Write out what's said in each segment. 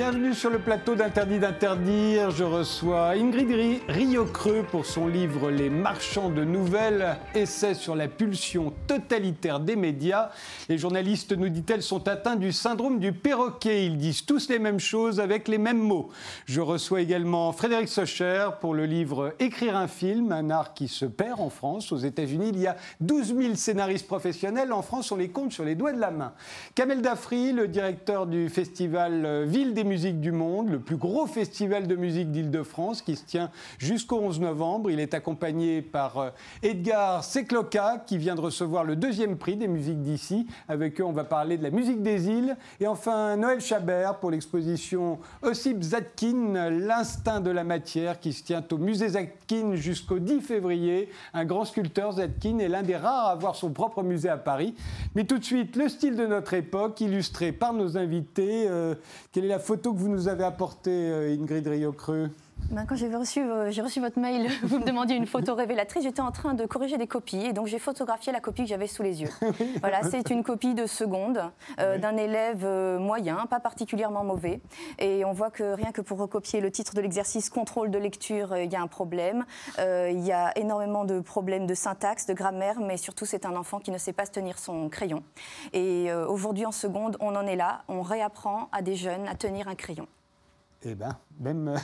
Bienvenue sur le plateau d'Interdit d'interdire. Je reçois Ingrid Riocreux pour son livre Les marchands de nouvelles, essai sur la pulsion totalitaire des médias. Les journalistes, nous dit-elle, sont atteints du syndrome du perroquet. Ils disent tous les mêmes choses avec les mêmes mots. Je reçois également Frédéric Socher pour le livre Écrire un film, un art qui se perd en France. Aux États-Unis, il y a 12 000 scénaristes professionnels. En France, on les compte sur les doigts de la main. Kamel Dafri, le directeur du festival Ville des musiques du monde, le plus gros festival de musique d'Île-de-France qui se tient jusqu'au 11 novembre. Il est accompagné par euh, Edgar Secloca qui vient de recevoir le deuxième prix des musiques d'ici. Avec eux, on va parler de la musique des îles. Et enfin, Noël Chabert pour l'exposition Ossip Zatkin, l'instinct de la matière qui se tient au musée Zatkin jusqu'au 10 février. Un grand sculpteur, Zatkin, est l'un des rares à avoir son propre musée à Paris. Mais tout de suite, le style de notre époque, illustré par nos invités. Euh, quelle est la photo que vous nous avez apportée, euh, Ingrid Riocreux ben, quand j'ai reçu, euh, j'ai reçu votre mail, vous me demandiez une photo révélatrice. J'étais en train de corriger des copies et donc j'ai photographié la copie que j'avais sous les yeux. voilà, c'est une copie de seconde euh, d'un élève euh, moyen, pas particulièrement mauvais. Et on voit que rien que pour recopier le titre de l'exercice contrôle de lecture, il y a un problème. Il y a énormément de problèmes de syntaxe, de grammaire, mais surtout c'est un enfant qui ne sait pas se tenir son crayon. Et aujourd'hui en seconde, on en est là. On réapprend à des jeunes à tenir un crayon. Eh bien, même.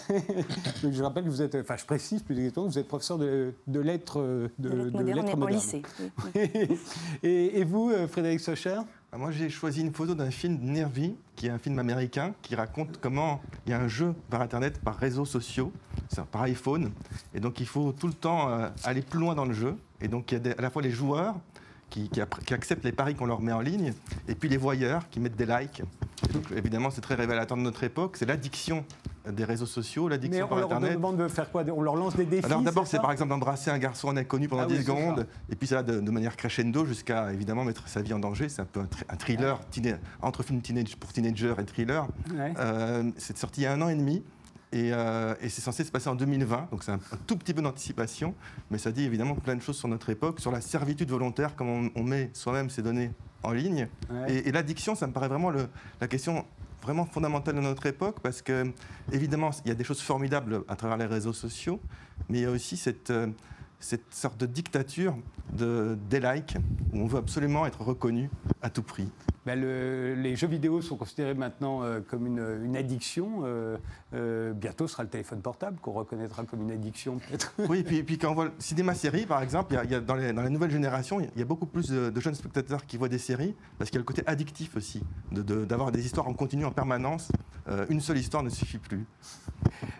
je rappelle que vous êtes. Enfin, je précise plus exactement que vous êtes professeur de, lettres. De, de, lettres modernes. lycée. et, vous, euh, Frédéric Socher ah, Moi, j'ai choisi une photo d'un film Nervi, qui est un film américain, qui raconte comment il y a un jeu par Internet, par réseaux sociaux, par iPhone. Et donc, il faut tout le temps euh, aller plus loin dans le jeu. Et donc, il y a à la fois les joueurs qui, acceptent les paris qu'on leur met en ligne, et puis les voyeurs qui mettent des likes. Donc, évidemment, c'est très révélateur de notre époque. C'est l'addiction des réseaux sociaux, l'addiction par Internet. On leur demande de faire quoi? On leur lance des défis Alors d'abord, c'est par exemple d'embrasser un garçon inconnu pendant 10 ah secondes, et puis ça de, de manière crescendo jusqu'à évidemment mettre sa vie en danger. C'est un peu un, thriller, entre film teenage, pour teenager et thriller. Euh, c'est sorti il y a un an et demi. Euh, et, c'est censé se passer en 2020, donc c'est un, tout petit peu d'anticipation, mais ça dit évidemment plein de choses sur notre époque, sur la servitude volontaire, comment on, met soi-même ces données en ligne. Et, l'addiction, ça me paraît vraiment le, la question vraiment fondamentale de notre époque, parce que évidemment, il y a des choses formidables à travers les réseaux sociaux, mais il y a aussi cette... Euh, cette sorte de dictature de, des likes où on veut absolument être reconnu à tout prix. Ben les jeux vidéo sont considérés maintenant euh, comme une, addiction. Euh, euh, bientôt, ce sera le téléphone portable qu'on reconnaîtra comme une addiction, peut-être. Oui, et puis, puis, quand on voit le cinéma-série, par exemple, il y a, dans, les, dans, la nouvelle génération, il y a beaucoup plus de, jeunes spectateurs qui voient des séries, parce qu'il y a le côté addictif aussi, d'avoir des histoires en continu, en permanence. une seule histoire ne suffit plus.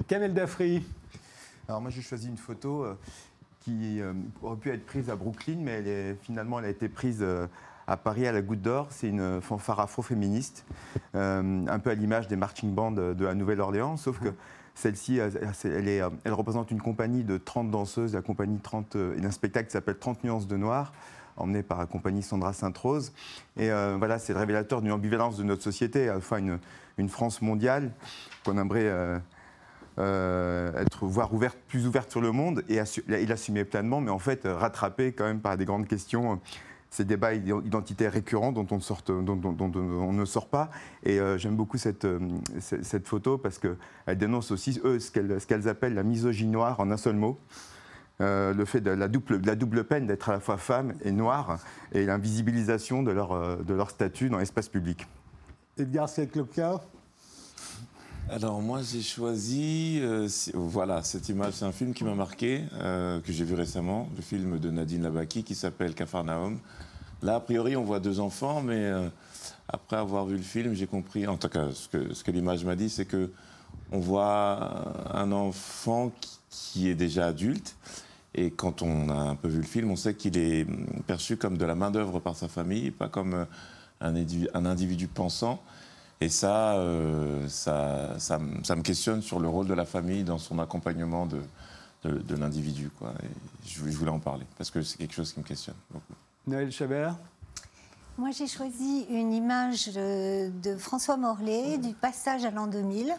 Kamel Dafri. Alors moi, j'ai choisi une photo qui aurait pu être prise à Brooklyn, mais finalement, elle a été prise à Paris à la Goutte d'Or. C'est une fanfare afro-féministe, euh, un peu à l'image des marching bands de la Nouvelle-Orléans, sauf que celle-ci, elle, représente une compagnie de 30 danseuses, la compagnie 30, euh, un spectacle qui s'appelle 30 nuances de noir, emmené par la compagnie Sandra Sainte-Rose. Et euh, voilà, c'est le révélateur d'une ambivalence de notre société, fois une, une France mondiale qu'on aimerait être, voir ouverte, plus ouverte sur le monde et, et l'assumer pleinement, mais en fait rattrapée quand même par des grandes questions ces débats identitaires récurrents dont on, ne sort pas. Et euh, j'aime beaucoup cette, euh, photo parce qu'elle dénonce aussi, eux, ce qu'elles appellent la misogynie noire en un seul mot. Euh, le fait de la double, peine d'être à la fois femme et noire et l'invisibilisation de leur, statut dans l'espace public. Edgar Secloca alors moi j'ai choisi, voilà, cette image, c'est un film qui m'a marqué, que j'ai vu récemment, le film de Nadine Labaki qui s'appelle Cafarnaum, Là, a priori, on voit deux enfants, mais euh, après avoir vu le film, j'ai compris, en tout cas, ce que, l'image m'a dit, c'est que on voit un enfant qui, est déjà adulte. Et quand on a un peu vu le film, on sait qu'il est perçu comme de la main-d'œuvre par sa famille, pas comme euh, un individu pensant. Et ça, euh, ça, ça, me questionne sur le rôle de la famille dans son accompagnement de, de, l'individu. Je, je voulais en parler, parce que c'est quelque chose qui me questionne beaucoup. Noël Chabert Moi, j'ai choisi une image de François Morlet du passage à l'an 2000.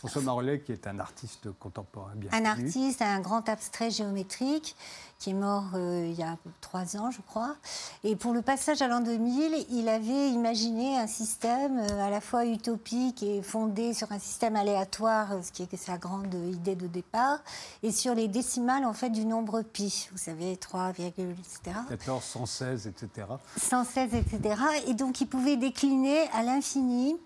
François Morlet, qui est un artiste contemporain, bien Un artiste, un grand abstrait géométrique, qui est mort euh, il y a trois ans, je crois. Et pour le passage à l'an 2000, il avait imaginé un système euh, à la fois utopique et fondé sur un système aléatoire, ce qui est sa grande idée de départ, et sur les décimales en fait du nombre pi. Vous savez, 3, etc. 14, 116, etc. 116, etc. Et donc il pouvait décliner à l'infini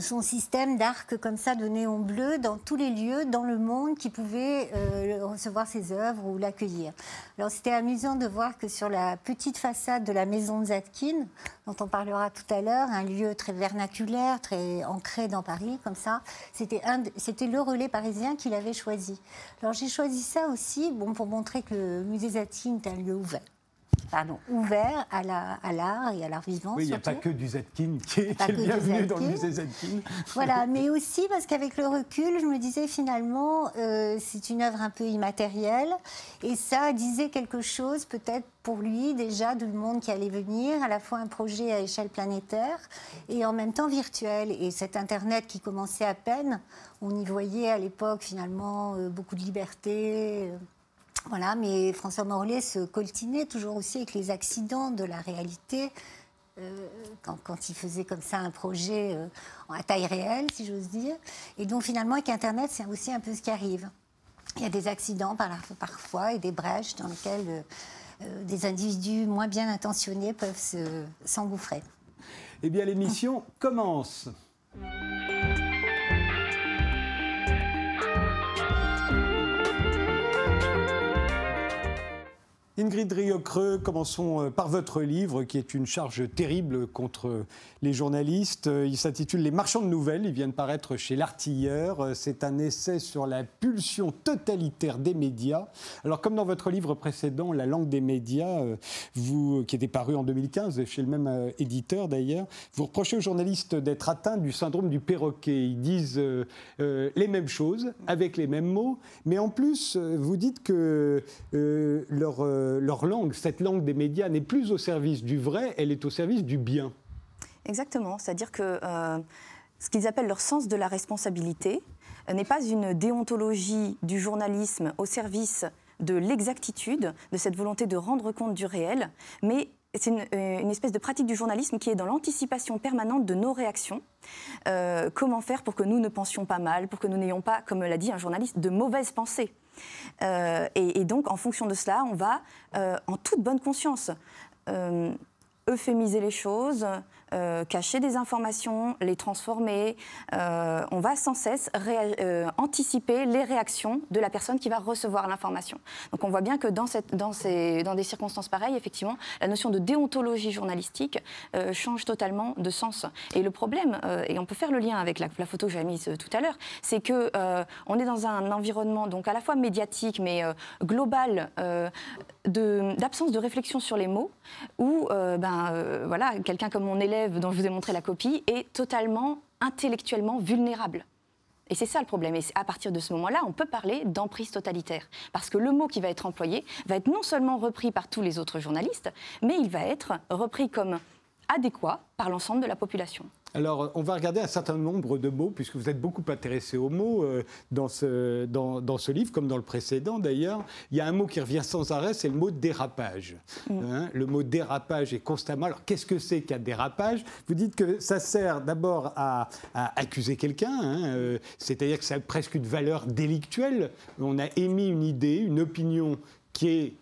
son système d'arcs comme ça de néon bleu dans tous les lieux dans le monde qui pouvaient euh, recevoir ses œuvres ou l'accueillir. Alors c'était amusant de voir que sur la petite façade de la maison de Zatkin, dont on parlera tout à l'heure, un lieu très vernaculaire, très ancré dans Paris, comme ça, c'était le relais parisien qu'il avait choisi. Alors j'ai choisi ça aussi bon, pour montrer que le musée Zatkin est un lieu ouvert pardon, ouvert à l'art à et à l'art vivant. Oui, il n'y a pas que du Zetkin qui est, bienvenu dans le musée Zetkin. Voilà, mais aussi parce qu'avec le recul, je me disais finalement, euh, c'est une œuvre un peu immatérielle et ça disait quelque chose peut-être pour lui déjà du monde qui allait venir, à la fois un projet à échelle planétaire et en même temps virtuel. Et cet Internet qui commençait à peine, on y voyait à l'époque finalement euh, beaucoup de liberté. Voilà, mais François Morlaix se coltinait toujours aussi avec les accidents de la réalité. Euh, quand, il faisait comme ça un projet euh, à taille réelle, si j'ose dire. Et donc finalement, avec Internet, c'est aussi un peu ce qui arrive. Il y a des accidents parfois et des brèches dans lesquelles euh, des individus moins bien intentionnés peuvent s'engouffrer. eh bien, l'émission commence. Ingrid Riocreux, commençons euh, par votre livre qui est une charge terrible contre les journalistes. Euh, il s'intitule Les marchands de nouvelles, il vient de paraître chez L'Artilleur. Euh, c'est un essai sur la pulsion totalitaire des médias. Alors comme dans votre livre précédent, La langue des médias, qui était paru en 2015 chez le même éditeur d'ailleurs, vous reprochez aux journalistes d'être atteints du syndrome du perroquet. Ils disent les mêmes choses avec les mêmes mots, mais en plus, vous dites que leur euh, leur langue, cette langue des médias, n'est plus au service du vrai, elle est au service du bien. Exactement, c'est-à-dire que euh, ce qu'ils appellent leur sens de la responsabilité euh, n'est pas une déontologie du journalisme au service de l'exactitude, de cette volonté de rendre compte du réel, mais c'est une, espèce de pratique du journalisme qui est dans l'anticipation permanente de nos réactions. comment faire pour que nous ne pensions pas mal, pour que nous n'ayons pas, comme l'a dit un journaliste, de mauvaises pensées? Euh, et, donc, en fonction de cela, on va, euh, en toute bonne conscience, euh, euphémiser les choses, euh, cacher des informations, les transformer. Euh, on va sans cesse euh, anticiper les réactions de la personne qui va recevoir l'information. Donc on voit bien que dans, ces, dans, des circonstances pareilles, effectivement, la notion de déontologie journalistique change totalement de sens. Et le problème, et on peut faire le lien avec la, photo que j'avais mise tout à l'heure, c'est que on est dans un environnement donc à la fois médiatique mais global d'absence de, de, réflexion sur les mots, où ben, voilà, quelqu'un comme mon élève dont je vous ai montré la copie est totalement intellectuellement vulnérable. Et c'est ça le problème. Et à partir de ce moment-là, on peut parler d'emprise totalitaire. Parce que le mot qui va être employé va être non seulement repris par tous les autres journalistes, mais il va être repris comme adéquat par l'ensemble de la population. Alors, on va regarder un certain nombre de mots, puisque vous êtes beaucoup intéressé aux mots euh, dans, ce, dans, ce livre, comme dans le précédent d'ailleurs. Il y a un mot qui revient sans arrêt, c'est le mot dérapage. Mm. Hein, le mot dérapage est constamment. Alors, qu'est-ce que c'est qu'un dérapage? Vous dites que ça sert d'abord à, accuser quelqu'un, hein, euh, c'est-à-dire que ça a presque une valeur délictuelle. On a émis une idée, une opinion qui est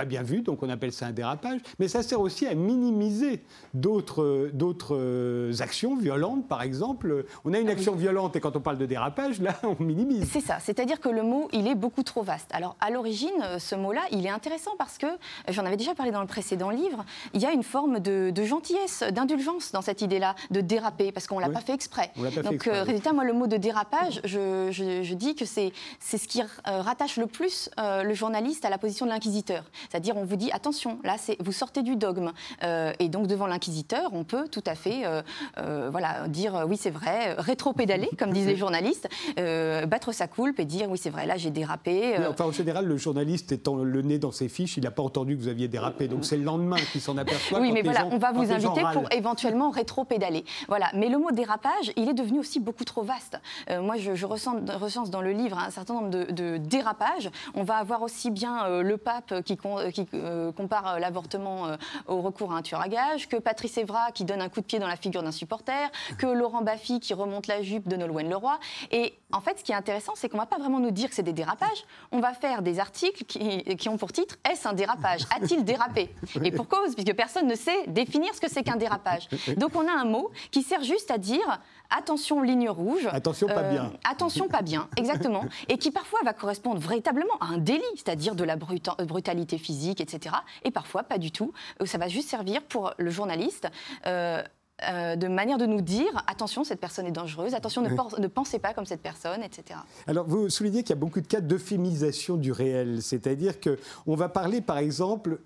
pas bien vu, donc on appelle ça un dérapage, mais ça sert aussi à minimiser d'autres, d'autres actions violentes, par exemple. On a une ah action violente et quand on parle de dérapage, là, on minimise. C'est ça, c'est-à-dire que le mot, il est beaucoup trop vaste. Alors, à l'origine, ce mot-là, il est intéressant parce que, j'en avais déjà parlé dans le précédent livre, il y a une forme de, gentillesse, d'indulgence dans cette idée-là, de déraper, parce qu'on ne l'a pas fait exprès. donc, euh, résultat, moi, le mot de dérapage, je, je, dis que c'est, c'est ce qui euh, rattache le plus euh, le journaliste à la position de l'inquisiteur. C'est-à-dire, on vous dit attention, là, vous sortez du dogme. et donc, devant l'inquisiteur, on peut tout à fait voilà, dire oui, c'est vrai, rétro-pédaler, comme disent les journalistes, battre sa coulpe et dire oui, c'est vrai, là, j'ai dérapé. enfin, en général, le journaliste étant le nez dans ses fiches, il n'a pas entendu que vous aviez dérapé. Donc, c'est le lendemain qu'il s'en aperçoit. Oui, mais voilà, on va vous inviter pour éventuellement rétro-pédaler. Voilà. Mais le mot dérapage, il est devenu aussi beaucoup trop vaste. moi, je, je recense dans le livre un certain nombre de, dérapages. On va avoir aussi bien euh, le pape qui, euh, compare l'avortement euh, au recours à un tueur à gage, que Patrice Evra qui donne un coup de pied dans la figure d'un supporter, que Laurent Baffy qui remonte la jupe de Nolwenn Leroy. Et en fait, ce qui est intéressant, c'est qu'on ne va pas vraiment nous dire que c'est des dérapages. On va faire des articles qui, ont pour titre Est-ce un dérapage? A-t-il dérapé? Et pour cause, puisque personne ne sait définir ce que c'est qu'un dérapage. Donc on a un mot qui sert juste à dire attention ligne rouge. Attention pas bien. attention pas bien, exactement. Et qui parfois va correspondre véritablement à un délit, c'est-à-dire de la brutalité physique, etc. Et parfois pas du tout. Euh, ça va juste servir pour le journaliste. Euh, euh, de manière de nous dire attention, cette personne est dangereuse, attention, ne, pensez pas comme cette personne, etc. Alors, vous soulignez qu'il y a beaucoup de cas d'euphémisation du réel, c'est-à-dire qu'on va parler, par exemple,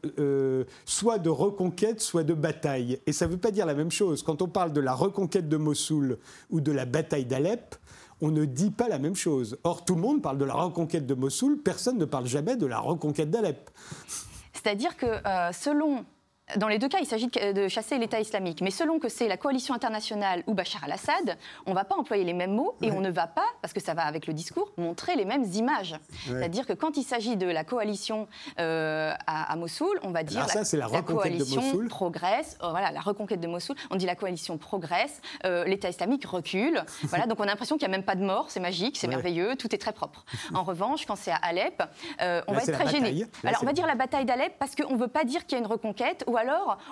soit de reconquête, soit de bataille. Et ça ne veut pas dire la même chose. Quand on parle de la reconquête de Mossoul ou de la bataille d'Alep, on ne dit pas la même chose. Or, tout le monde parle de la reconquête de Mossoul, personne ne parle jamais de la reconquête d'Alep. C'est-à-dire que euh, selon dans les deux cas, il s'agit de chasser l'État islamique. Mais selon que c'est la coalition internationale ou Bachar al-Assad, on ne va pas employer les mêmes mots et on ne va pas, parce que ça va avec le discours, montrer les mêmes images. C'est-à-dire que quand il s'agit de la coalition euh, à, Mossoul, on va dire ça, la, la, coalition progresse. Euh, voilà, la reconquête de Mossoul. On dit la coalition progresse, euh, l'État islamique recule. voilà, donc on a l'impression qu'il n'y a même pas de mort. C'est magique, c'est merveilleux, tout est très propre. En revanche, quand c'est à Alep, on va être très gêné. Alors on va dire la bataille d'Alep parce qu'on ne veut pas dire qu'il y a une reconquête ou alors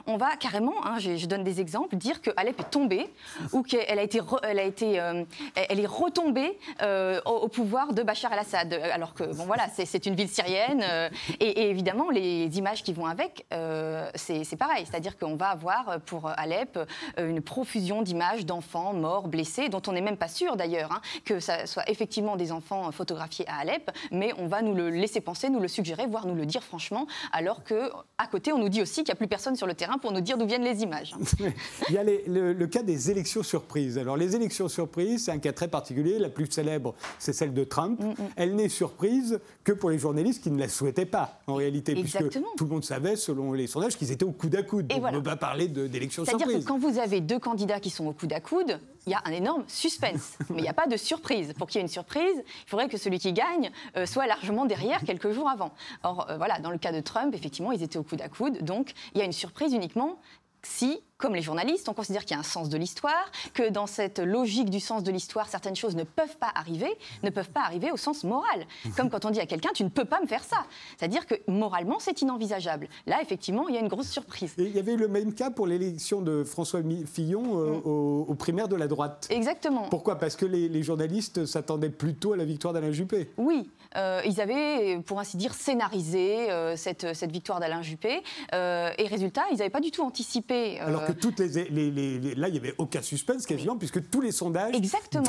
on va carrément, hein, je, donne des exemples, dire que Alep est tombée ou qu'elle a été, elle a été, euh, elle est retombée euh, au, pouvoir de Bachar el-Assad. Alors que bon voilà, c'est une ville syrienne euh, et, évidemment les images qui vont avec, c'est pareil, c'est-à-dire qu'on va avoir pour Alep une profusion d'images d'enfants morts, blessés, dont on n'est même pas sûr d'ailleurs hein, que ça soit effectivement des enfants photographiés à Alep, mais on va nous le laisser penser, nous le suggérer, voire nous le dire franchement, alors que à côté on nous dit aussi qu'il n'y a plus personne sur le terrain pour nous dire d'où viennent les images. Il y a le, cas des élections surprises. Alors les élections surprises, c'est un cas très particulier. La plus célèbre, c'est celle de Trump. Mm, mm. Elle n'est surprise que pour les journalistes qui ne la souhaitaient pas, en réalité, puisque tout le monde savait, selon les sondages, qu'ils étaient au coude à coude. on ne peut pas parler d'élections surprises. C'est-à-dire que quand vous avez deux candidats qui sont au coude à coude, il y a un énorme suspense, mais il n'y a pas de surprise. Pour qu'il y ait une surprise, il faudrait que celui qui gagne euh, soit largement derrière quelques jours avant. Or, euh, voilà, dans le cas de Trump, effectivement, ils étaient au coude à coude, donc il y a une surprise uniquement si comme les journalistes, on considère qu'il y a un sens de l'histoire, que dans cette logique du sens de l'histoire, certaines choses ne peuvent pas arriver, ne peuvent pas arriver au sens moral. Mhm. Comme quand on dit à quelqu'un, tu ne peux pas me faire ça. C'est-à-dire que moralement, c'est inenvisageable. Là, effectivement, il y a une grosse surprise. il y avait eu le même cas pour l'élection de François Fillon euh, mm. aux, primaires de la droite. Exactement. Pourquoi? Parce que les, journalistes s'attendaient plutôt à la victoire d'Alain Juppé. Oui, ils avaient, pour ainsi dire, scénarisé euh, cette, cette, victoire d'Alain Juppé. et résultat, ils n'avaient pas du tout anticipé. Alors que toutes les, là, il n'y avait aucun suspense quasiment, puisque tous les sondages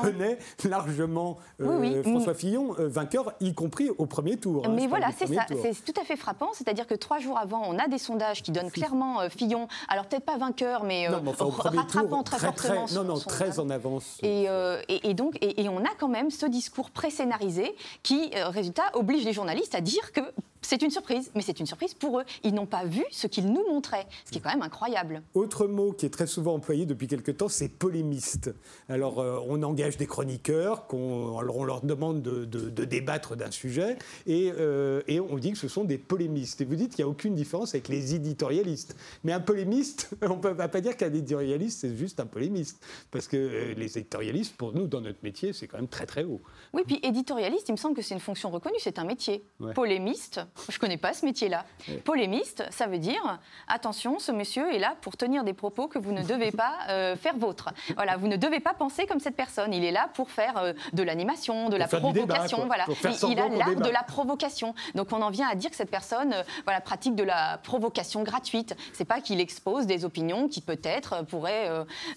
donnaient largement euh, François Fillon euh, vainqueur, y compris au premier tour. Hein, Mais voilà, c'est ça, c'est tout à fait frappant. C'est-à-dire que trois jours avant, on a des sondages qui donnent clairement euh, Fillon, alors peut-être pas vainqueur, mais, rattrapant très, fortement. non, non, très en avance. Et, et, donc, et, on a quand même ce discours pré-scénarisé qui, résultat, oblige les journalistes à dire que c'est une surprise, mais c'est une surprise pour eux. Ils n'ont pas vu ce qu'ils nous montraient, ce qui est quand même incroyable. Autre mot qui est très souvent employé depuis quelque temps, c'est polémiste. Alors, euh, on engage des chroniqueurs, on, on leur demande de, débattre d'un sujet, euh, et, on dit que ce sont des polémistes. Et vous dites qu'il n'y a aucune différence avec les éditorialistes. Mais un polémiste, on ne peut pas dire qu'un éditorialiste, c'est juste un polémiste. Parce que euh, les éditorialistes, pour nous, dans notre métier, c'est quand même très très haut. Oui, puis éditorialiste, il me semble que c'est une fonction reconnue, c'est un métier. Polémiste, je ne connais pas ce métier-là. Polémiste, ça veut dire attention, ce monsieur est là pour tenir des propos que vous ne devez pas euh, faire vôtre. Voilà, vous ne devez pas penser comme cette personne. Il est là pour faire euh, de l'animation, de la provocation. voilà, il, a l'art de la provocation. Donc on en vient à dire que cette personne, euh, voilà, pratique de la provocation gratuite. C'est pas qu'il expose des opinions qui peut-être pourraient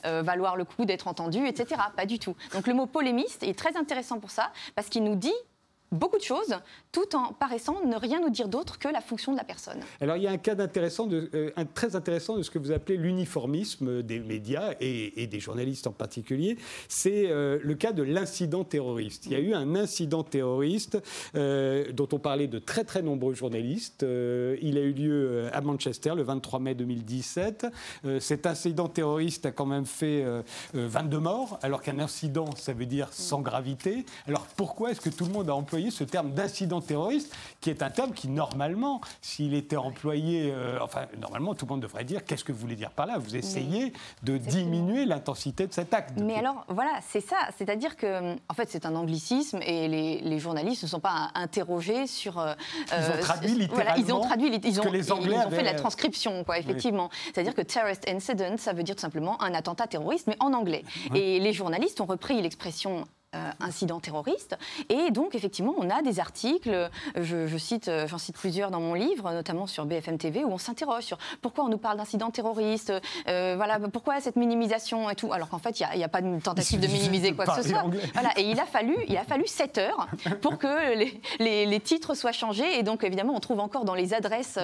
valoir le coup d'être entendues, etc. Pas du tout. Donc le mot polémiste est très intéressant pour ça parce qu'il nous dit beaucoup de choses, tout en paraissant ne rien nous dire d'autre que la fonction de la personne. Alors il y a un cas euh, très intéressant de ce que vous appelez l'uniformisme des médias et, des journalistes en particulier. C'est euh, le cas de l'incident terroriste. Il y a eu un incident terroriste euh, dont on parlait de très très nombreux journalistes. il a eu lieu à Manchester le 23 mai 2017. cet incident terroriste a quand même fait 22 morts, alors qu'un incident, ça veut dire sans gravité. Alors pourquoi est-ce que tout le monde a employé ce terme d'incident terroriste, qui est un terme qui, normalement, s'il était employé, euh, enfin, normalement, tout le monde devrait dire qu'est-ce que vous voulez dire par là? Vous essayez de diminuer l'intensité de cet acte. Mais alors, voilà, c'est ça. C'est-à-dire que, en fait, c'est un anglicisme et les, journalistes ne sont pas interrogés sur. Euh, ils ont traduit littéralement. ils ont traduit, ils ont, que les Anglais ils ont fait la transcription, quoi, effectivement. C'est-à-dire que terrorist incident, ça veut dire tout simplement un attentat terroriste, mais en anglais. Et les journalistes ont repris l'expression euh, incident terroriste. Et donc, effectivement, on a des articles, je, cite, euh, j'en cite plusieurs dans mon livre, notamment sur BFM TV, où on s'interroge sur pourquoi on nous parle d'incident terroriste, euh, voilà, pourquoi cette minimisation et tout, alors qu'en fait, il n'y a, pas de tentative de minimiser quoi que ce soit. Voilà, et il a fallu, il a fallu 7 heures pour que les, les, titres soient changés. Et donc, évidemment, on trouve encore dans les adresses,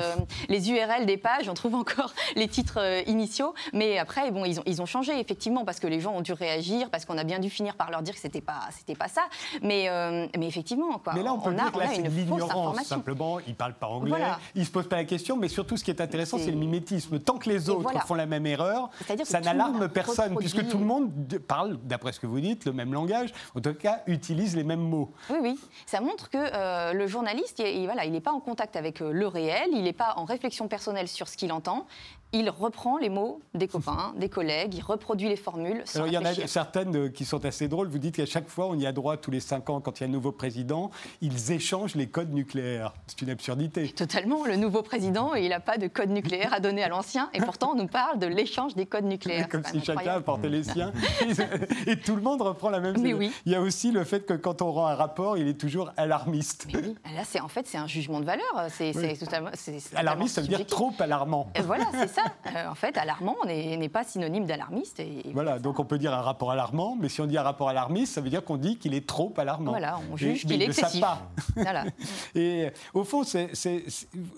les URL des pages, on trouve encore les titres initiaux. Mais après, bon, ils ont, ils ont changé, effectivement, parce que les gens ont dû réagir, parce qu'on a bien dû finir par leur dire que c'était pas c'était pas ça. Mais, euh, mais effectivement, quoi. Mais là, on peut dire que là, c'est l'ignorance. Simplement, ils parlent pas anglais, ils se posent pas la question. Mais surtout, ce qui est intéressant, c'est le mimétisme. Tant que les autres font la même erreur, ça n'alarme personne, puisque tout le monde parle, d'après ce que vous dites, le même langage. En tout cas, utilise les mêmes mots. Oui, oui. Ça montre que euh, le journaliste, il, voilà, il n'est pas en contact avec euh, le réel, il n'est pas en réflexion personnelle sur ce qu'il entend il reprend les mots des copains, des collègues, il reproduit les formules. Sans il y en a certaines euh, qui sont assez drôles. Vous dites qu'à chaque fois, on y a droit tous les cinq ans quand il y a un nouveau président, ils échangent les codes nucléaires. C'est une absurdité. Totalement. Le nouveau président, il n'a pas de code nucléaire à donner à l'ancien, et pourtant on nous parle de l'échange des codes nucléaires. Comme si chacun apportait les siens, et tout le monde reprend la même. Mais oui. Il y a aussi le fait que quand on rend un rapport, il est toujours alarmiste. Mais oui. Là, c'est en fait c'est un jugement de valeur. C'est totalement. Alarmiste, ça veut dire trop alarmant. voilà, c'est ça. Euh, en fait, alarmant n'est pas synonyme d'alarmiste. Et, voilà, donc on peut dire un rapport alarmant, mais si on dit un rapport alarmiste, ça veut dire qu'on dit qu'il est trop alarmant. Voilà, on juge qu'il est excessif. Pas. Voilà. et au fond,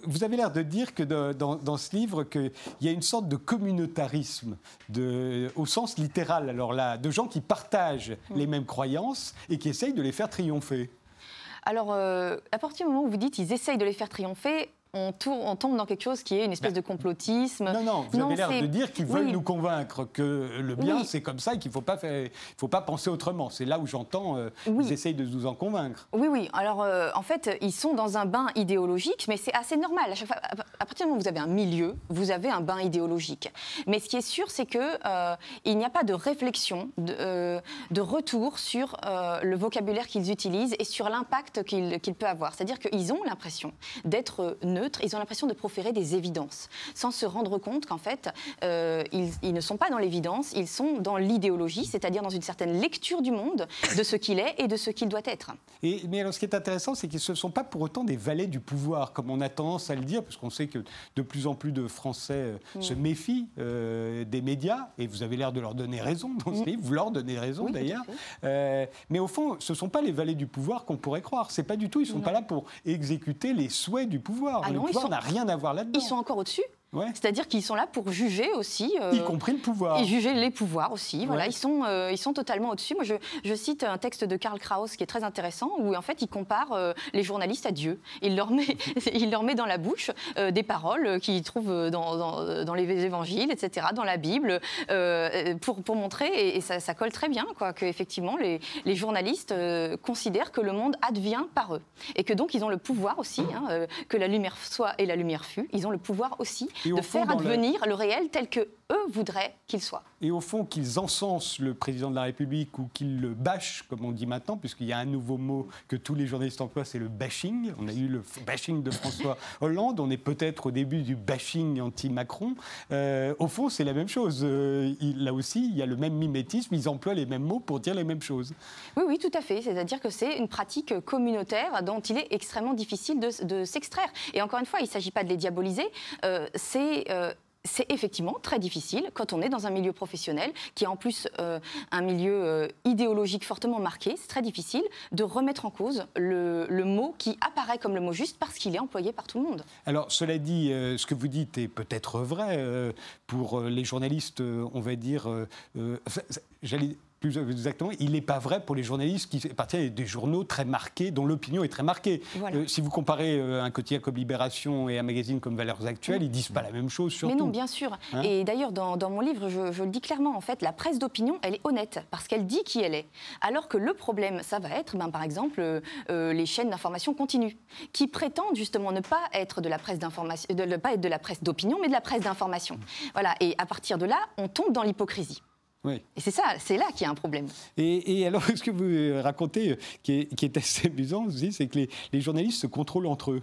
vous avez l'air de dire que dans, ce livre, qu'il y a une sorte de communautarisme, de, au sens littéral, alors là, de gens qui partagent mm. les mêmes croyances et qui essayent de les faire triompher. Alors, euh, à partir du moment où vous dites qu'ils essayent de les faire triompher, on, on, tombe dans quelque chose qui est une espèce bah, de complotisme. Non, non, vous avez l'air de dire qu'ils veulent nous convaincre que le bien, c'est comme ça et qu'il ne faut, pas faut pas penser autrement. C'est là où j'entends, euh, ils essayent de nous en convaincre. Oui, oui. Alors, euh, en fait, ils sont dans un bain idéologique, mais c'est assez normal. À, chaque fois, à partir du moment où vous avez un milieu, vous avez un bain idéologique. Mais ce qui est sûr, c'est qu'il euh, n'y a pas de réflexion, de, de retour sur le vocabulaire qu'ils utilisent et sur l'impact qu'il peut avoir. C'est-à-dire qu'ils ont l'impression d'être neutres ils ont l'impression de proférer des évidences, sans se rendre compte qu'en fait, euh, ils, ne sont pas dans l'évidence, ils sont dans l'idéologie, c'est-à-dire dans une certaine lecture du monde, de ce qu'il est et de ce qu'il doit être. Et, mais alors, ce qui est intéressant, c'est qu'ils ne sont pas pour autant des valets du pouvoir, comme on a tendance à le dire, parce qu'on sait que de plus en plus de Français euh, mm. se méfient euh, des médias, et vous avez l'air de leur donner raison dans ce mm. livre, vous leur donnez raison d'ailleurs. mais au fond, ce ne sont pas les valets du pouvoir qu'on pourrait croire. C'est pas du tout, ils ne sont pas là pour exécuter les souhaits du pouvoir. Ah le pouvoir n'a rien à voir là-dedans. Ils sont encore au-dessus. C'est-à-dire qu'ils sont là pour juger aussi. Euh, y compris le pouvoir. Et juger les pouvoirs aussi. Voilà, ils, sont, euh, ils sont totalement au-dessus. Moi, je, je, cite un texte de Karl Kraus qui est très intéressant, où en fait, il compare euh, les journalistes à Dieu. Il leur met, il leur met dans la bouche des paroles qu'ils trouvent dans, dans, dans, les évangiles, etc., dans la Bible, pour, pour montrer, et, ça, ça, colle très bien, quoi, qu'effectivement, les, les journalistes considèrent que le monde advient par eux. Et que donc, ils ont le pouvoir aussi, hein, que la lumière soit et la lumière fut, ils ont le pouvoir aussi de faire advenir le... réel tel que eux voudraient qu'il soit. Et au fond, qu'ils encensent le président de la République ou qu'ils le bâchent, comme on dit maintenant, puisqu'il y a un nouveau mot que tous les journalistes emploient, c'est le bashing. On a eu le bashing de François Hollande, on est peut-être au début du bashing anti-Macron. Euh, au fond, c'est la même chose. Euh, là aussi, il y a le même mimétisme, ils emploient les mêmes mots pour dire les mêmes choses. Oui, oui, tout à fait. C'est-à-dire que c'est une pratique communautaire dont il est extrêmement difficile de, s'extraire. Et encore une fois, il ne s'agit pas de les diaboliser. Euh, c'est c'est effectivement très difficile quand on est dans un milieu professionnel qui est en plus euh, un milieu euh, idéologique fortement marqué. C'est très difficile de remettre en cause le, mot qui apparaît comme le mot juste parce qu'il est employé par tout le monde. Alors, cela dit, euh, ce que vous dites est peut-être vrai pour les journalistes, on va dire. Plus exactement, il n'est pas vrai pour les journalistes qui appartiennent à des journaux très marqués, dont l'opinion est très marquée. Euh, si vous comparez euh, un quotidien comme Libération et un magazine comme Valeurs Actuelles, ils disent pas la même chose surtout. Mais non, bien sûr. Hein et d'ailleurs, dans, mon livre, je, le dis clairement, en fait, la presse d'opinion, elle est honnête, parce qu'elle dit qui elle est. Alors que le problème, ça va être, ben, par exemple, euh, les chaînes d'information continue, qui prétendent justement ne pas être de la presse d'information, ne pas être de la presse d'opinion, mais de la presse d'information. Voilà. Et à partir de là, on tombe dans l'hypocrisie. Et c'est ça, c'est là qu'il y a un problème. Et, alors, ce que vous racontez, qui est, qui est assez amusant aussi, c'est que les, les journalistes se contrôlent entre eux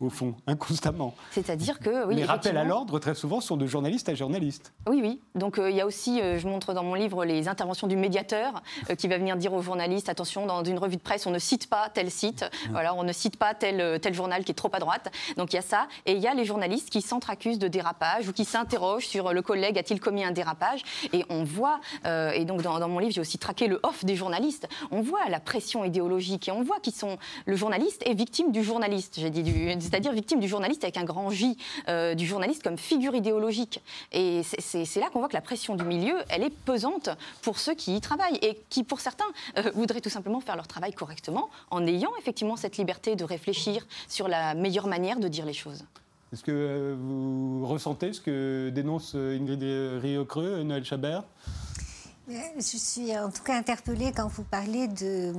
au fond, inconstamment. C'est-à-dire que. Oui, les rappels à l'ordre, très souvent, sont de journaliste à journaliste. Oui, oui. Donc euh, il y a aussi, euh, je montre dans mon livre, les interventions du médiateur euh, qui va venir dire aux journalistes attention, dans une revue de presse, on ne cite pas tel site, voilà, on ne cite pas tel, tel journal qui est trop à droite. Donc il y a ça. Et il y a les journalistes qui s'entre-accusent de dérapage ou qui s'interrogent sur le collègue a-t-il commis un dérapage. Et on voit, et donc dans, dans mon livre, j'ai aussi traqué le off des journalistes, on voit la pression idéologique et on voit qu'ils sont. Le journaliste est victime du journaliste, j'ai dit du c'est-à-dire victime du journaliste avec un grand J, euh, du journaliste comme figure idéologique. Et c'est là qu'on voit que la pression du milieu, elle est pesante pour ceux qui y travaillent et qui, pour certains, euh, voudraient tout simplement faire leur travail correctement en ayant effectivement cette liberté de réfléchir sur la meilleure manière de dire les choses. Est-ce que euh, vous ressentez ce que dénonce Ingrid Riocreux, Noël Chabert? Je suis en tout cas interpellée quand vous parlez de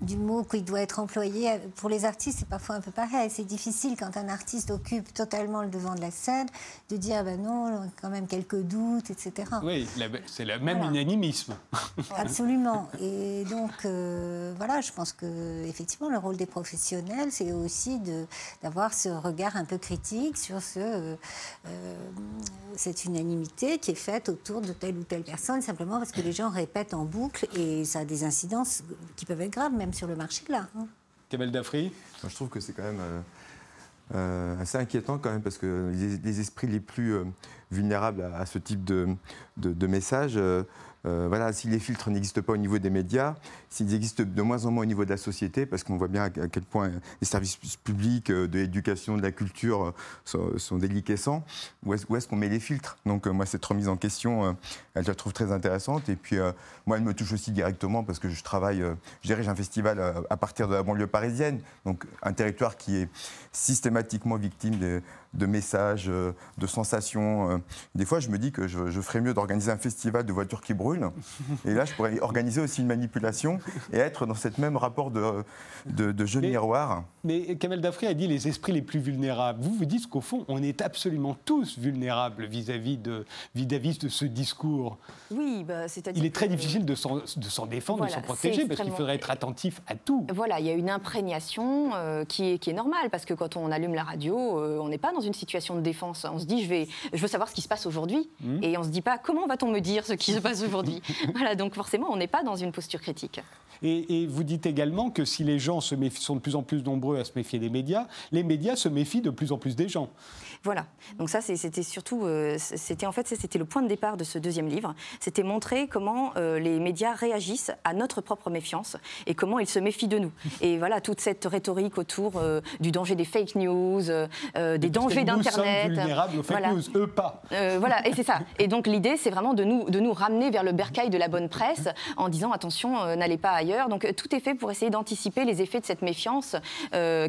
du mot qui doit être employé. Pour les artistes, c'est parfois un peu pareil. C'est difficile quand un artiste occupe totalement le devant de la scène de dire ben non, quand même quelques doutes, etc. Oui, c'est le même unanimisme. Absolument. Et donc, euh, voilà, je pense que effectivement, le rôle des professionnels, c'est aussi d'avoir ce regard un peu critique sur ce, euh, euh, cette unanimité qui est faite autour de telle ou telle personne, simplement parce que les gens répètent en boucle et ça a des incidences qui peuvent être graves même sur le marché là. Hein. Kamel Dafri Je trouve que c'est quand même euh, euh, assez inquiétant quand même parce que les, esprits les plus euh, vulnérables à, ce type de, de, de messages euh, voilà, si les filtres n'existent pas au niveau des médias, s'ils existent de moins en moins au niveau de la société, parce qu'on voit bien à quel point les services publics, euh, de l'éducation, de la culture euh, sont, déliquescents, où est-ce qu'on met les filtres? Donc moi, cette remise en question, elle, je la trouve très intéressante. Et puis moi, elle me touche aussi directement parce que je travaille, je dirige un festival à partir de la banlieue parisienne, donc un territoire qui est systématiquement victime de, de messages, euh, de sensations. Euh. Des fois, je me dis que je, ferais mieux d'organiser un festival de voitures qui brûlent. Et là, je pourrais organiser aussi une manipulation et être dans cette même rapport de, de, jeu mais, miroir. Mais Kamel Dafri a dit les esprits les plus vulnérables. Vous vous dites qu'au fond, on est absolument tous vulnérables vis-à-vis de, vis -vis de ce discours. Oui, bah, c'est-à-dire. Il est très difficile de s'en défendre, de s'en protéger, parce qu'il faudrait être attentif à tout. Voilà, il y a une imprégnation euh, qui, est, qui est normale, parce que quand on allume la radio, on n'est pas dans dans une situation de défense. On se dit, je, vais, je veux savoir ce qui se passe aujourd'hui. Mmh. Et on se dit pas, comment va-t-on me dire ce qui se passe aujourd'hui? Voilà, donc forcément, on n'est pas dans une posture critique. Et, vous dites également que si les gens se sont de plus en plus nombreux à se méfier des médias, les médias se méfient de plus en plus des gens. Voilà. Donc ça, c'était surtout, euh, c'était en fait, c'était le point de départ de ce deuxième livre. C'était montrer comment euh, les médias réagissent à notre propre méfiance et comment ils se méfient de nous. Et voilà, toute cette rhétorique autour euh, du danger des fake news, des dangers d'Internet. vulnérables aux fake news, eux pas. voilà, et c'est ça. Et donc l'idée, c'est vraiment de nous, de nous ramener vers le bercail de la bonne presse en disant attention, n'allez pas ailleurs. Donc tout est fait pour essayer d'anticiper les effets de cette méfiance,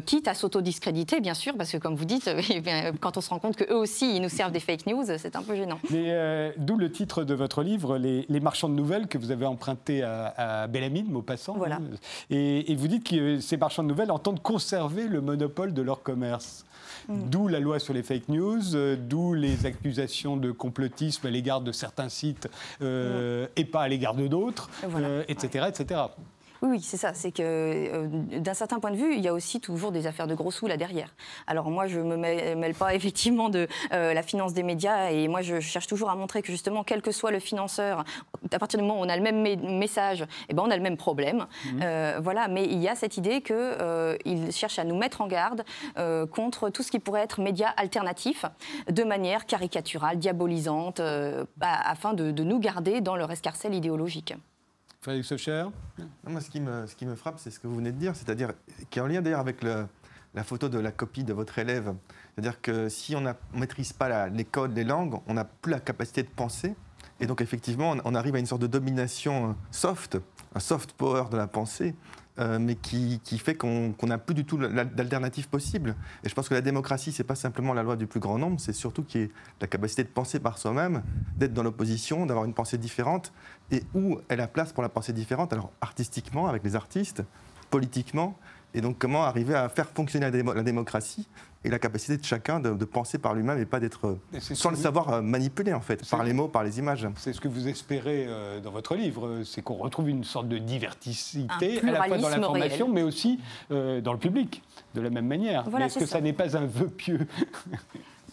quitte à s'autodiscréditer, bien sûr, parce que comme vous dites, eh quand on se rend compte qu'eux aussi, ils nous servent des fake news, c'est un peu gênant. Euh, d'où le titre de votre livre, les, marchands de nouvelles, que vous avez emprunté à, à Bellamine, Maupassant. Voilà. Hein. Et, vous dites que ces marchands de nouvelles entendent conserver le monopole de leur commerce. Mm. D'où la loi sur les fake news, euh, d'où les accusations de complotisme à l'égard de certains sites euh, et pas à l'égard de d'autres, etc., etc. Oui, c'est ça. C'est que euh, d'un certain point de vue, il y a aussi toujours des affaires de gros sous là derrière. Alors moi, je ne me mêle pas effectivement de euh, la finance des médias et moi, je cherche toujours à montrer que justement, quel que soit le financeur, à partir du moment où on a le même message, eh ben, on a le même problème. Mhm. Euh, voilà. Mais il y a cette idée qu'il cherche à nous mettre en garde contre tout ce qui pourrait être médias alternatifs de manière caricaturale, diabolisante, afin de, de nous garder dans leur escarcelle idéologique. Frédéric Socher Moi, ce qui, me, ce qui me frappe, c'est ce que vous venez de dire, c'est-à-dire, qui est en lien d'ailleurs avec la photo de la copie de votre élève. C'est-à-dire que si on ne maîtrise pas les codes, les langues, on n'a plus la capacité de penser. Et donc, effectivement, on, arrive à une sorte de domination soft, un soft power de la pensée, euh, mais qui, fait qu'on n'a plus du tout d'alternative possible. Et je pense que la démocratie, c'est pas simplement la loi du plus grand nombre, c'est surtout qu'il y ait la capacité de penser par soi-même, d'être dans l'opposition, d'avoir une pensée différente, et où est la place pour la pensée différente, alors artistiquement, avec les artistes, politiquement, et donc comment arriver à faire fonctionner la, démocratie et la capacité de chacun de, penser par lui-même et pas d'être sans le savoir euh, manipulé en fait, par les mots, par les images. C'est ce que vous espérez euh, dans votre livre, c'est qu'on retrouve une sorte de diversité à la fois dans l'information mais aussi euh, dans le public, de la même manière. Est-ce que ça n'est pas un vœu pieux?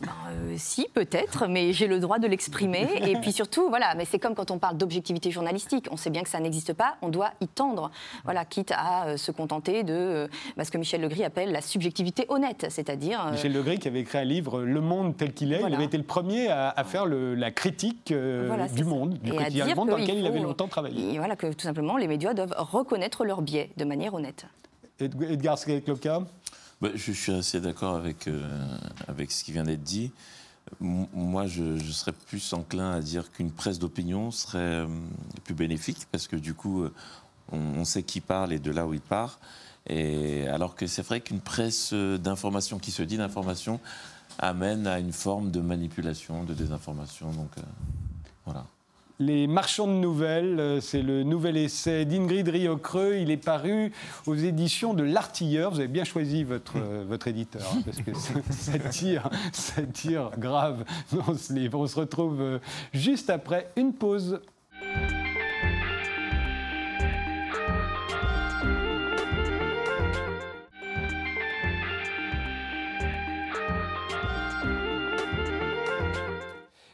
Ben, euh, si, peut-être, mais j'ai le droit de l'exprimer. et puis surtout, voilà, mais c'est comme quand on parle d'objectivité journalistique. On sait bien que ça n'existe pas, on doit y tendre. Voilà, quitte à euh, se contenter de euh, bah, ce que Michel Legris appelle la subjectivité honnête, c'est-à-dire. Michel Legris qui avait écrit un livre Le Monde tel qu'il est, il avait été le premier à, faire la critique du monde, du quotidien du monde dans lequel il avait longtemps travaillé. Et voilà, que tout simplement, les médias doivent reconnaître leurs biais de manière honnête. Edgar Sklekoka bah, je, suis assez d'accord avec, euh, avec ce qui vient d'être dit. moi, je, serais plus enclin à dire qu'une presse d'opinion serait euh, plus bénéfique parce que du coup, euh, on, sait qui parle et de là où il part. Et alors que c'est vrai qu'une presse d'information qui se dit d'information amène à une forme de manipulation, de désinformation. Donc voilà. Les marchands de nouvelles, euh, c'est le nouvel essai d'Ingrid Riocreux. Il est paru aux éditions de L'Artilleur. Vous avez bien choisi votre, euh, votre éditeur, hein, parce que ça, tire, ça tire grave dans ce livre. On se retrouve euh, juste après une pause.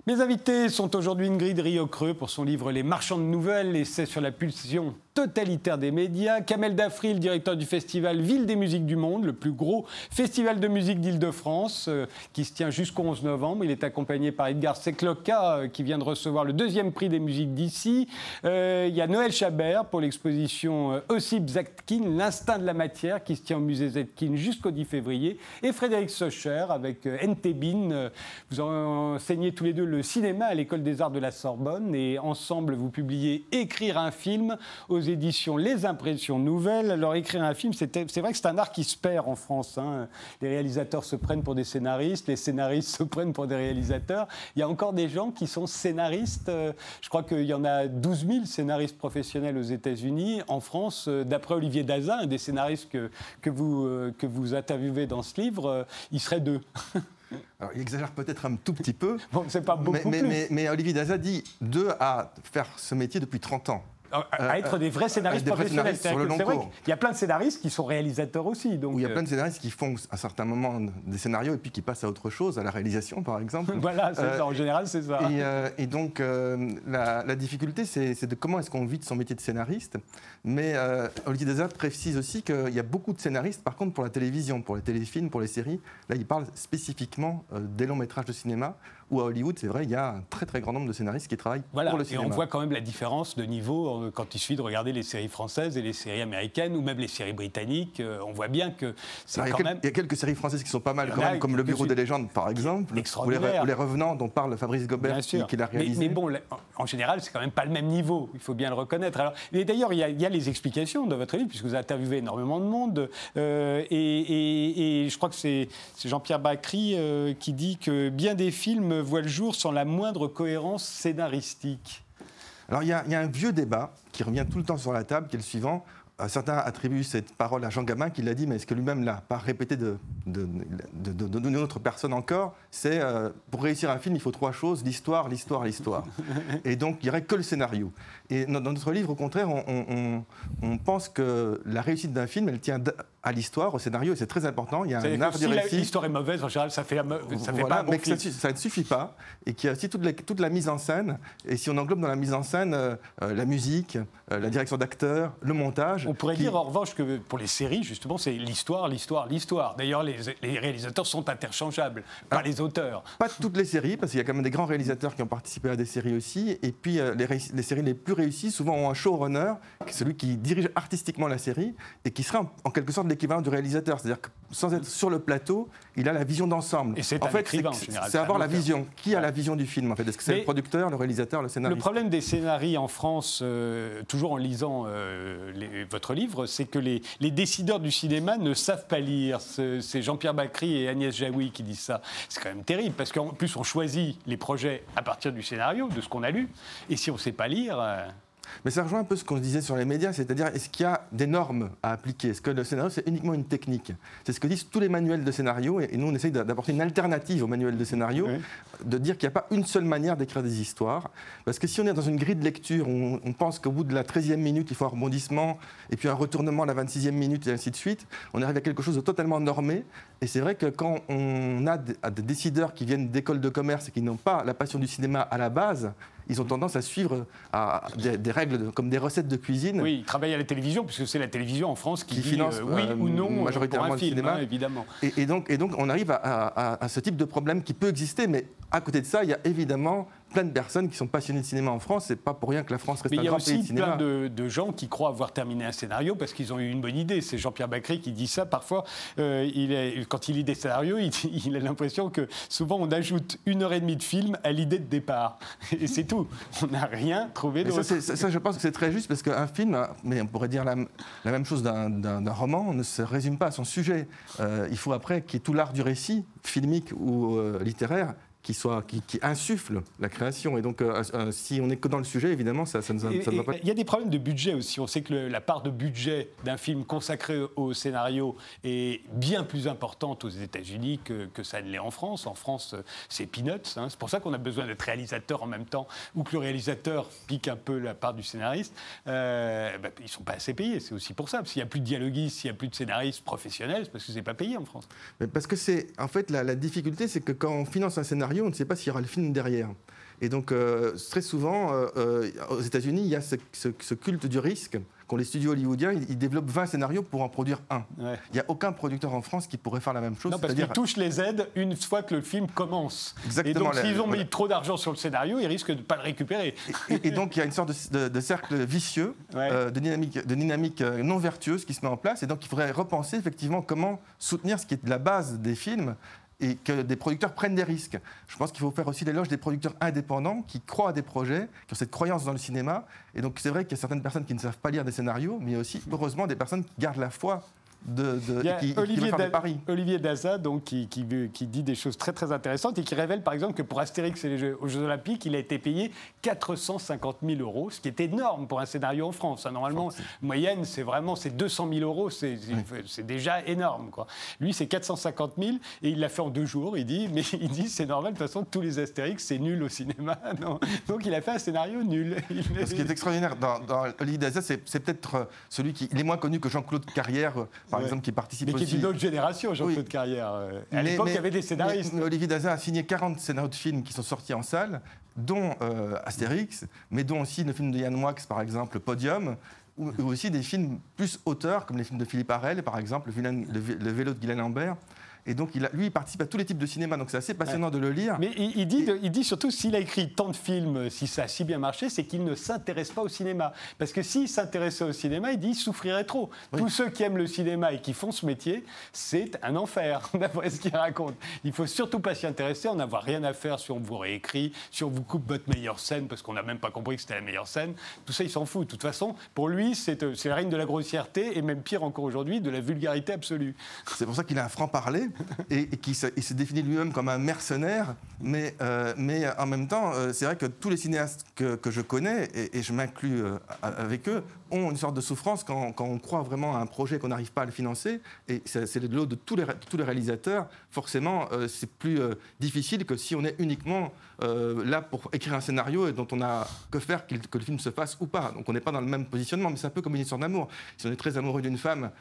Mes invités sont aujourd'hui Ingrid Riocreux pour son livre Les marchands de nouvelles, essai sur la pulsion totalitaire des médias. Kamel Dafri, le directeur du festival Ville des musiques du monde, le plus gros festival de musique d'Île-de-France, euh, qui se tient jusqu'au 11 novembre. Il est accompagné par Edgar Sekloka, euh, qui vient de recevoir le deuxième prix des musiques d'ici. Euh, il y a Noël Chabert pour l'exposition Ossip Zatkin, L'instinct de la matière, qui se tient au musée Zatkin jusqu'au 10 février. Et Frédéric Socher avec NTBIN. Vous enseignez tous les deux le cinéma à l'école des arts de la Sorbonne et ensemble vous publiez Écrire un film éditions Les Impressions Nouvelles. Alors écrire un film, c'est vrai que c'est un art qui se perd en France. Hein. Les réalisateurs se prennent pour des scénaristes, les scénaristes se prennent pour des réalisateurs. Il y a encore des gens qui sont scénaristes. Euh, je crois qu'il y en a 12 000 scénaristes professionnels aux États-Unis. En France, euh, d'après Olivier Dazin, un des scénaristes que, que, vous, euh, que vous interviewez dans ce livre, il serait deux. Alors, il exagère peut-être un tout petit peu. Bon, c'est pas beaucoup mais, plus. Mais, mais, Olivier Daza dit deux à faire ce métier depuis 30 ans à, être des vrais scénaristes professionnels. Sur le long cours. Il y a plein de scénaristes qui sont réalisateurs aussi. Donc il y a euh, plein de scénaristes qui font à certains moments des scénarios et puis qui passent à autre chose, à la réalisation par exemple. voilà, euh, en général c'est ça. Et, euh, donc la, difficulté c'est de comment est-ce qu'on vit de son métier de scénariste. Mais Olivier Dazat précise aussi qu'il y a beaucoup de scénaristes par contre pour la télévision, pour les téléfilms, pour les séries. Là il parle spécifiquement des longs métrages de cinéma où à Hollywood, c'est vrai, il y a un très très grand nombre de scénaristes qui travaillent voilà, pour le cinéma. Et on voit quand même la différence de niveau euh, quand il suffit de regarder les séries françaises et les séries américaines ou même les séries britanniques. Euh, on voit bien que c'est quand même. Il y a quelques séries françaises qui sont pas mal quand même, comme Le Bureau des légendes par exemple, ou les, les, Revenants dont parle Fabrice Gobert qui, qui l'a réalisé. Mais, bon, en général, c'est quand même pas le même niveau. Il faut bien le reconnaître. Alors, et d'ailleurs, il, y, a les explications dans votre livre puisque vous interviewé énormément de monde euh, et, et, je crois que c'est Jean-Pierre Bacry qui dit que bien des films voient le jour sans la moindre cohérence scénaristique Alors il y, a un vieux débat qui revient tout le temps sur la table, qui est le suivant. certains attribuent cette parole à Jean Gabin qui l'a dit, mais est-ce que lui-même l'a pas répété de, d'une autre personne encore? C'est pour réussir un film, il faut trois choses l'histoire, l'histoire, l'histoire. Et donc, il n'y aurait que le scénario. Et dans, notre livre, au contraire, on, on pense que la réussite d'un film, elle tient à l'histoire, au scénario, et c'est très important. Il y a un art du récit. Si l'histoire est mauvaise, en général, ça fait, ça fait pas un bon mais que ça, ne suffit pas, et qu'il y a aussi toute la, toute la, mise en scène. Et si on englobe dans la mise en scène euh, euh, la musique, euh, la direction d'acteurs, le montage. On pourrait dire en revanche que pour les séries, justement, c'est l'histoire, l'histoire, l'histoire. D'ailleurs, les, les, réalisateurs sont interchangeables, pas les auteurs. Pas toutes les séries, parce qu'il y a quand même des grands réalisateurs qui ont participé à des séries aussi. Et puis, les, les, séries les plus réussies, souvent, ont un showrunner, celui qui dirige artistiquement la série, et qui sera en quelque sorte l'équivalent du réalisateur. C'est-à-dire que sans être sur le plateau, il a la vision d'ensemble. Et c'est en fait, c'est avoir la vision. Qui a la vision du film en fait? Est-ce que c'est le producteur, le réalisateur, le scénariste? Le problème des scénarii en France, euh, toujours en lisant euh, votre livre, c'est que les, décideurs du cinéma ne savent pas lire. C'est Jean-Pierre Bacry et Agnès Jaoui qui disent ça. C'est quand même terrible parce qu'en plus on choisit les projets à partir du scénario, de ce qu'on a lu. Et si on ne sait pas lire. Euh, mais ça rejoint un peu ce qu'on disait sur les médias, c'est-à-dire est-ce qu'il y a des normes à appliquer? Est-ce que le scénario, c'est uniquement une technique? C'est ce que disent tous les manuels de scénario, et nous, on essaye d'apporter une alternative aux manuels de scénario, de dire qu'il n'y a pas une seule manière d'écrire des histoires. Parce que si on est dans une grille de lecture où on pense qu'au bout de la 13e minute, il faut un rebondissement, et puis un retournement à la 26e minute, et ainsi de suite, on arrive à quelque chose de totalement normé. Et c'est vrai que quand on a des décideurs qui viennent d'écoles de commerce et qui n'ont pas la passion du cinéma à la base, ils ont tendance à suivre à des, règles comme des recettes de cuisine. Oui, ils travaillent à la télévision, puisque c'est la télévision en France qui, finance euh, oui euh, ou non euh, majoritairement pour un film, le cinéma. Hein, évidemment. Et, donc, et donc, on arrive à, à, ce type de problème qui peut exister, mais à côté de ça, il y a évidemment plein de personnes qui sont passionnées de cinéma en France. C'est pas pour rien que la France reste un grand pays de cinéma. Il y a aussi plein de, gens qui croient avoir terminé un scénario parce qu'ils ont eu une bonne idée. C'est Jean-Pierre Bacry qui dit ça. Parfois, euh, il est, quand il lit des scénarios, il, a l'impression que souvent on ajoute une heure et demie de film à l'idée de départ. Et c'est tout. On n'a rien trouvé d'autre. Ça, ça, je pense que c'est très juste parce qu'un film, mais on pourrait dire la, la même chose d'un roman, ne se résume pas à son sujet. Euh, il faut après qu'il y ait tout l'art du récit, filmique ou euh, littéraire, qui, soit, qui, insuffle la création. Et donc, euh, euh, si on n'est que dans le sujet, évidemment, ça, ça, ne va pas. Il y a des problèmes de budget aussi. On sait que la part de budget d'un film consacré au scénario est bien plus importante aux États-Unis que, que, ça ne l'est en France. En France, c'est peanuts. Hein. C'est pour ça qu'on a besoin d'être réalisateur en même temps, ou que le réalisateur pique un peu la part du scénariste. Euh, bah, ils ne sont pas assez payés. C'est aussi pour ça. S'il n'y a plus de dialoguistes, s'il n'y a plus de scénaristes professionnels, c'est parce que c'est pas payé en France. Mais parce que c'est, en fait, la, la difficulté, c'est que quand on finance un scénario, on ne sait pas s'il y aura le film derrière. Et donc, euh, très souvent, euh, euh, aux États-Unis, il y a ce, culte du risque qu'ont les studios hollywoodiens. Ils, développent 20 scénarios pour en produire un. Il n'y a aucun producteur en France qui pourrait faire la même chose. Non, parce qu'ils touchent les aides une fois que le film commence. Exactement. Et donc, s'ils ont mis trop d'argent sur le scénario, ils risquent de ne pas le récupérer. Et, donc, il y a une sorte de, cercle vicieux, de, dynamique, de dynamique non vertueuse qui se met en place. Et donc, il faudrait repenser effectivement comment soutenir ce qui est la base des films et que des producteurs prennent des risques. Je pense qu'il faut faire aussi l'éloge des producteurs indépendants qui croient à des projets, qui ont cette croyance dans le cinéma. Et donc c'est vrai qu'il y a certaines personnes qui ne savent pas lire des scénarios, mais aussi, heureusement, des personnes qui gardent la foi de, qui, Olivier, Olivier Daza donc, qui, qui, dit des choses très très intéressantes et qui révèle par exemple que pour Astérix et les Jeux, aux Jeux Olympiques, il a été payé 450 000 euros, ce qui est énorme pour un scénario en France. Hein, normalement, moyenne, c'est vraiment c'est 200 000 euros, c'est déjà énorme. Quoi. Lui, c'est 450 000 et il l'a fait en deux jours. Il dit, mais il dit c'est normal, de toute façon, tous les Astérix, c'est nul au cinéma. Donc il a fait un scénario nul. Ce qui est extraordinaire dans, dans Olivier Daza, c'est peut-être euh, celui qui est moins connu que Jean-Claude Carrière par exemple, qui participe mais qui est d'une autre génération, Jean-Claude Carrière. Euh, à l'époque, il y avait des scénaristes. Olivier Dazin a signé 40 scénarios de films qui sont sortis en salle, dont euh, Astérix, mais dont aussi le film de Yann Moix, par exemple, Podium, ou, aussi des films plus auteurs, comme les films de Philippe Arel, par exemple, le, vélo de Guylaine Lambert. Et donc, il lui, il participe à tous les types de cinéma, donc c'est assez passionnant de le lire. Mais il, dit, il dit surtout, s'il a écrit tant de films, si ça a si bien marché, c'est qu'il ne s'intéresse pas au cinéma. Parce que s'il s'intéressait au cinéma, il dit, il souffrirait trop. Tous ceux qui aiment le cinéma et qui font ce métier, c'est un enfer, d'après ce qu'il raconte. Il faut surtout pas s'y intéresser, on n'a rien à faire si on vous réécrit, si on vous coupe votre meilleure scène, parce qu'on n'a même pas compris que c'était la meilleure scène. Tout ça, il s'en fout. De toute façon, pour lui, c'est le règne de la grossièreté, et même pire encore aujourd'hui, de la vulgarité absolue. C'est pour ça qu'il a un franc-parler et, qui se, définit lui-même comme un mercenaire. Mais, mais en même temps, c'est vrai que tous les cinéastes que, que je connais, et, je m'inclus avec eux, ont une sorte de souffrance quand, quand on croit vraiment à un projet qu'on n'arrive pas à le financer. Et c'est le lot de tous les, tous les réalisateurs. Forcément, c'est plus difficile que si on est uniquement là pour écrire un scénario et dont on a que faire que le film se fasse ou pas. Donc on n'est pas dans le même positionnement, mais c'est un peu comme une histoire d'amour. Si on est très amoureux d'une femme,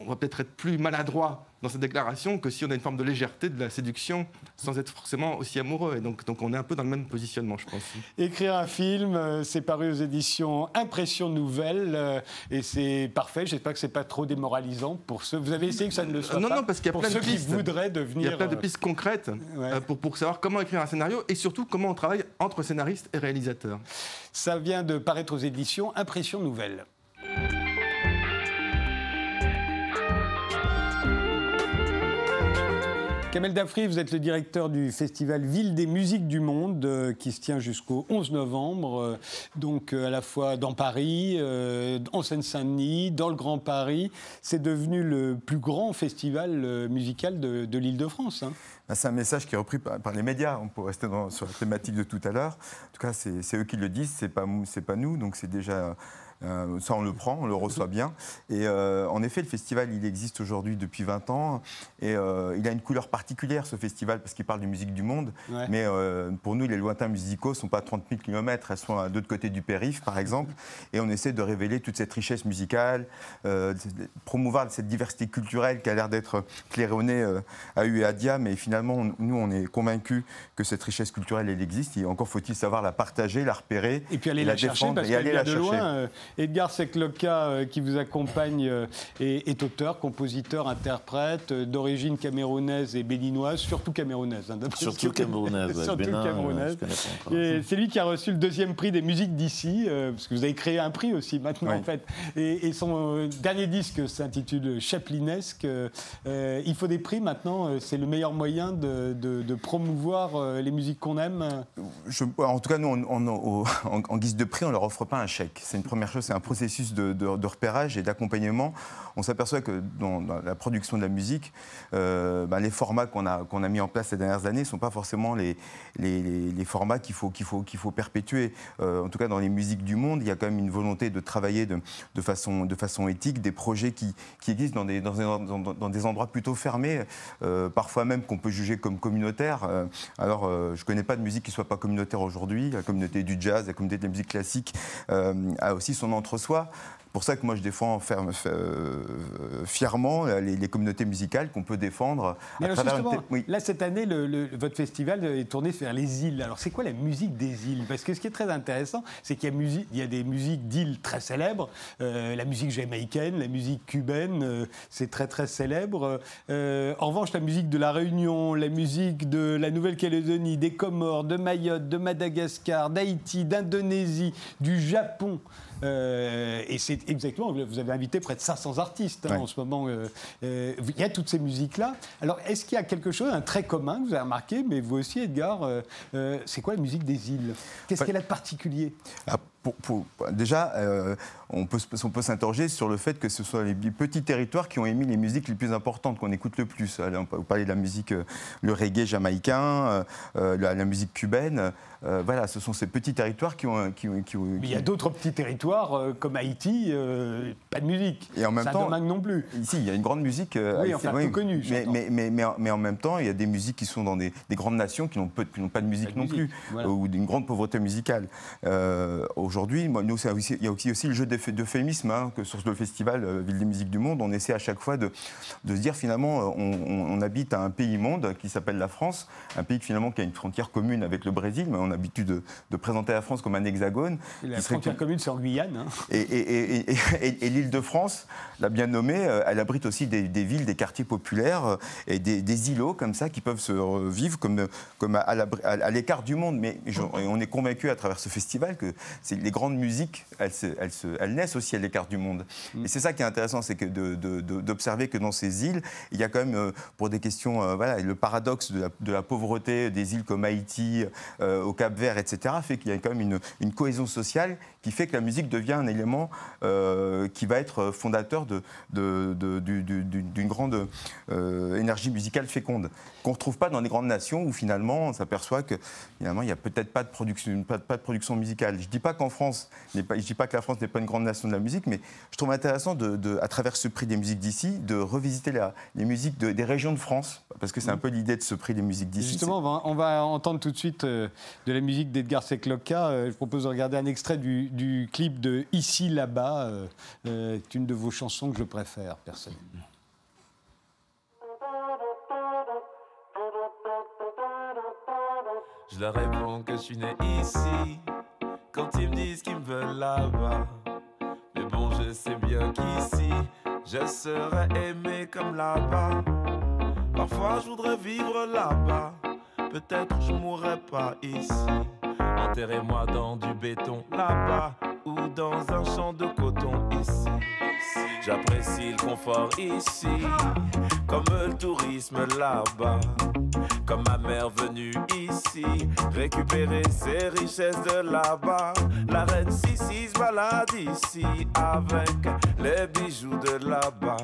on va peut-être être plus maladroit dans cette déclaration que si on a une forme de légèreté de la séduction sans être forcément aussi amoureux. Et donc, donc on est un peu dans le même positionnement, je pense. Écrire un film, euh, c'est paru aux éditions Impression Nouvelle euh, et c'est parfait. J'espère que c'est pas trop démoralisant pour ceux. Vous avez essayé que ça ne le soit non, pas. Non, parce qu'il y a plein de pistes. qui voudraient devenir. Il y a plein de euh, pistes concrètes pour, pour savoir comment écrire un scénario et surtout comment on travaille entre scénaristes et réalisateurs. Ça vient de paraître aux éditions Impression Nouvelle. Kamel Dafri, vous êtes le directeur du festival Ville des musiques du monde euh, qui se tient jusqu'au 11 novembre, euh, donc euh, à la fois dans Paris, en Seine-Saint-Denis, dans le Grand Paris. C'est devenu le plus grand festival musical de, l'Île-de-France. Hein. Bah, c'est un message qui est repris par, les médias, on peut rester sur la thématique de tout à l'heure. En tout cas, c'est eux qui le disent, c'est pas, pas nous, donc c'est déjà euh, ça, on le prend, on le reçoit bien. Et euh, en effet, le festival, il existe aujourd'hui depuis 20 ans. Et euh, il a une couleur particulière, ce festival, parce qu'il parle de musique du monde. Mais pour nous, les lointains musicaux ne sont pas à 30 000 km. Elles sont à deux côtés du périph', par exemple. Et on essaie de révéler toute cette richesse musicale, promouvoir cette diversité culturelle qui a l'air d'être claironnée à U et à Dia. Mais finalement, nous, on est convaincus que cette richesse culturelle, elle existe. Et encore faut-il savoir la partager, la repérer. Et puis aller la, chercher, parce et aller la chercher. Loin, Edgar Sekloka, euh, qui vous accompagne, euh, est, auteur, compositeur, interprète, euh, d'origine camerounaise et béninoise, surtout camerounaise. Hein, surtout camerounaise. surtout camerounaise. c'est lui qui a reçu le deuxième prix des musiques d'ici, parce que vous avez créé un prix aussi maintenant, en fait. Et, son dernier disque s'intitule Chaplinesque. il faut des prix maintenant, c'est le meilleur moyen de, promouvoir les musiques qu'on aime? En tout cas, nous, en, en, guise de prix, on ne leur offre pas un chèque. C'est une première c'est un processus de, repérage et d'accompagnement. On s'aperçoit que dans, la production de la musique, euh, ben, les formats qu'on a, qu'on a mis en place ces dernières années ne sont pas forcément les, les, formats qu'il faut, qu'il faut, qu'il faut perpétuer. Euh, en tout cas, dans les musiques du monde, il y a quand même une volonté de travailler de, de façon, de façon éthique, des projets qui, qui existent dans des, dans, des endroits plutôt fermés, euh, parfois même qu'on peut juger comme communautaires. alors, je ne connais pas de musique qui ne soit pas communautaire aujourd'hui. La communauté du jazz, la communauté de la musique classique a aussi son entre-soi pour ça que moi je défends euh, fièrement les, communautés musicales qu'on peut défendre. Mais Là, cette année, le, votre festival est tourné vers les îles. Alors, c'est quoi la musique des îles? Parce que ce qui est très intéressant, c'est qu'il y, a des musiques d'îles très célèbres. Euh, la musique jamaïcaine, la musique cubaine, euh, c'est très très célèbre. en revanche, la musique de la Réunion, la musique de la Nouvelle-Calédonie, des Comores, de Mayotte, de Madagascar, d'Haïti, d'Indonésie, du Japon. Euh, et c'est exactement, vous avez invité près de 500 artistes hein, en ce moment. Euh, euh, il y a toutes ces musiques-là. Alors, est-ce qu'il y a quelque chose, un trait commun que vous avez remarqué, mais vous aussi, Edgar, c'est quoi la musique des îles? Qu'est-ce qu'elle a de particulier? Déjà, euh, on peut, on peut s'interroger sur le fait que ce sont les petits territoires qui ont émis les musiques les plus importantes, qu'on écoute le plus. on peut parler de la musique, euh, le reggae jamaïcain, euh, la, musique cubaine. voilà, ce sont ces petits territoires qui ont. Qui, il y a d'autres petits territoires comme Haïti, pas de musique. Et en même temps, non plus. Ici, il y a une grande musique. oui, enfin, peu connue. Mais, mais, mais, en même temps, il y a des musiques qui sont dans des, grandes nations qui n'ont pas de musique non plus, ou d'une grande pauvreté musicale. Aujourd'hui, aujourd'hui, il y a aussi, le jeu d'euphémisme hein, que sur le festival euh, Ville des musiques du monde. On essaie à chaque fois de, se dire finalement, euh, on, habite à un pays monde qui s'appelle la France, un pays finalement qui a une frontière commune avec le Brésil, mais on a l'habitude de, présenter la France comme un hexagone. la frontière commune, c'est en Guyane. Hein. Et, l'île de France, la bien nommée, euh, elle abrite aussi des, villes, des quartiers populaires et des, îlots comme ça qui peuvent se vivre comme, comme à, l'écart du monde. Mais on est convaincu à travers ce festival que c'est les, grandes musiques, elles, elles, naissent aussi à l'écart du monde. Mm. Et c'est ça qui est intéressant, c'est que d'observer que dans ces îles, il y a quand même, euh, pour des questions, voilà, le paradoxe de la, pauvreté des îles comme Haïti, au Cap-Vert, etc., fait qu'il y a quand même une, une, cohésion sociale qui fait que la musique devient un élément qui va être fondateur d'une grande énergie musicale féconde qu'on ne retrouve pas dans les grandes nations où finalement on s'aperçoit que finalement il n'y a peut-être pas de production, pas, de production musicale. Je ne dis pas qu'en France, pas, je dis pas que la France n'est pas une grande nation de la musique, mais je trouve intéressant de, à travers ce prix des musiques d'ici de revisiter les musiques des régions de France parce que c'est un peu l'idée de ce prix des musiques d'ici. Justement, on va, entendre tout de suite euh, de la musique d'Edgar. Euh, je propose de regarder un extrait du, clip de Ici là-bas. Euh, c'est une de vos chansons que je préfère personnellement. Je leur réponds que je suis né ici. Quand ils me disent qu'ils me veulent là-bas. Mais bon, je sais bien qu'ici, je serais aimé comme là-bas. Parfois, je voudrais vivre là-bas. Peut-être je mourrais pas ici. Enterrez-moi dans du béton là-bas ou dans un champ de coton ici. J'apprécie le confort ici, comme le tourisme là-bas. Comme ma mère venue ici, récupérer ses richesses de là-bas. La reine Sissi se balade ici avec les bijoux de là-bas.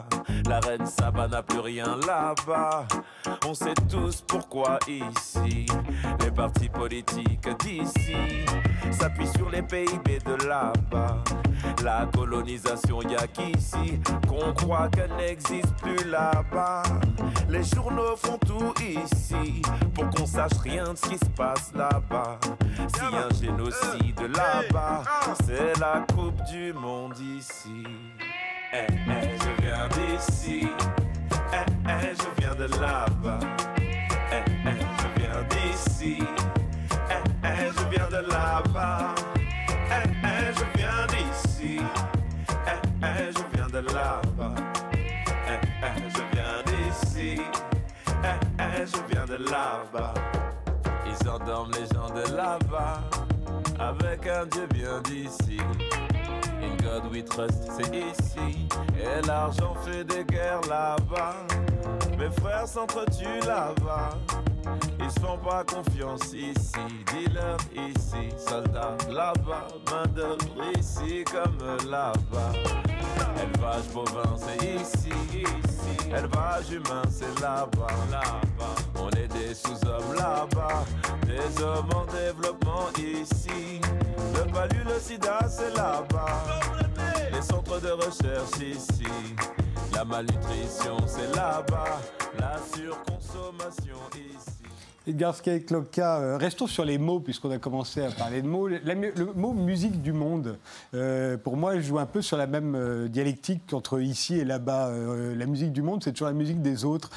La reine Saba n'a plus rien là-bas. On sait tous pourquoi ici. Les partis politiques d'ici s'appuient sur les PIB de là-bas. La colonisation, y a qu'ici qu'on croit qu'elle n'existe plus là-bas. Les journaux font tout ici pour qu'on sache rien de ce qui se passe là-bas. Si un génocide là-bas, c'est la Coupe du Monde ici. Eh, eh, je viens d'ici. Eh, eh, je viens de là-bas. Eh, eh, je viens d'ici. Eh, je viens de là-bas. Je viens de là-bas. Ils endorment les gens de là-bas. Avec un Dieu bien d'ici. In God we trust, c'est ici. Et l'argent fait des guerres là-bas. Mes frères s'entretuent là-bas. Ils se font pas confiance ici. Dealer ici, soldats là-bas. Main d'œuvre ici comme là-bas. Élevage bovin, c'est ici, ici. Élevage humain, c'est là-bas, là-bas. On est des sous-hommes là-bas, des hommes en développement ici. Le palu, le sida, c'est là-bas. Les centres de recherche ici. La malnutrition, c'est là-bas. La surconsommation ici. Edgar Skycloka, euh, restons sur les mots, puisqu'on a commencé à parler de mots. le mot musique du monde, euh, pour moi, joue un peu sur la même euh, dialectique qu'entre ici et là-bas. la musique du monde, c'est toujours la musique des autres.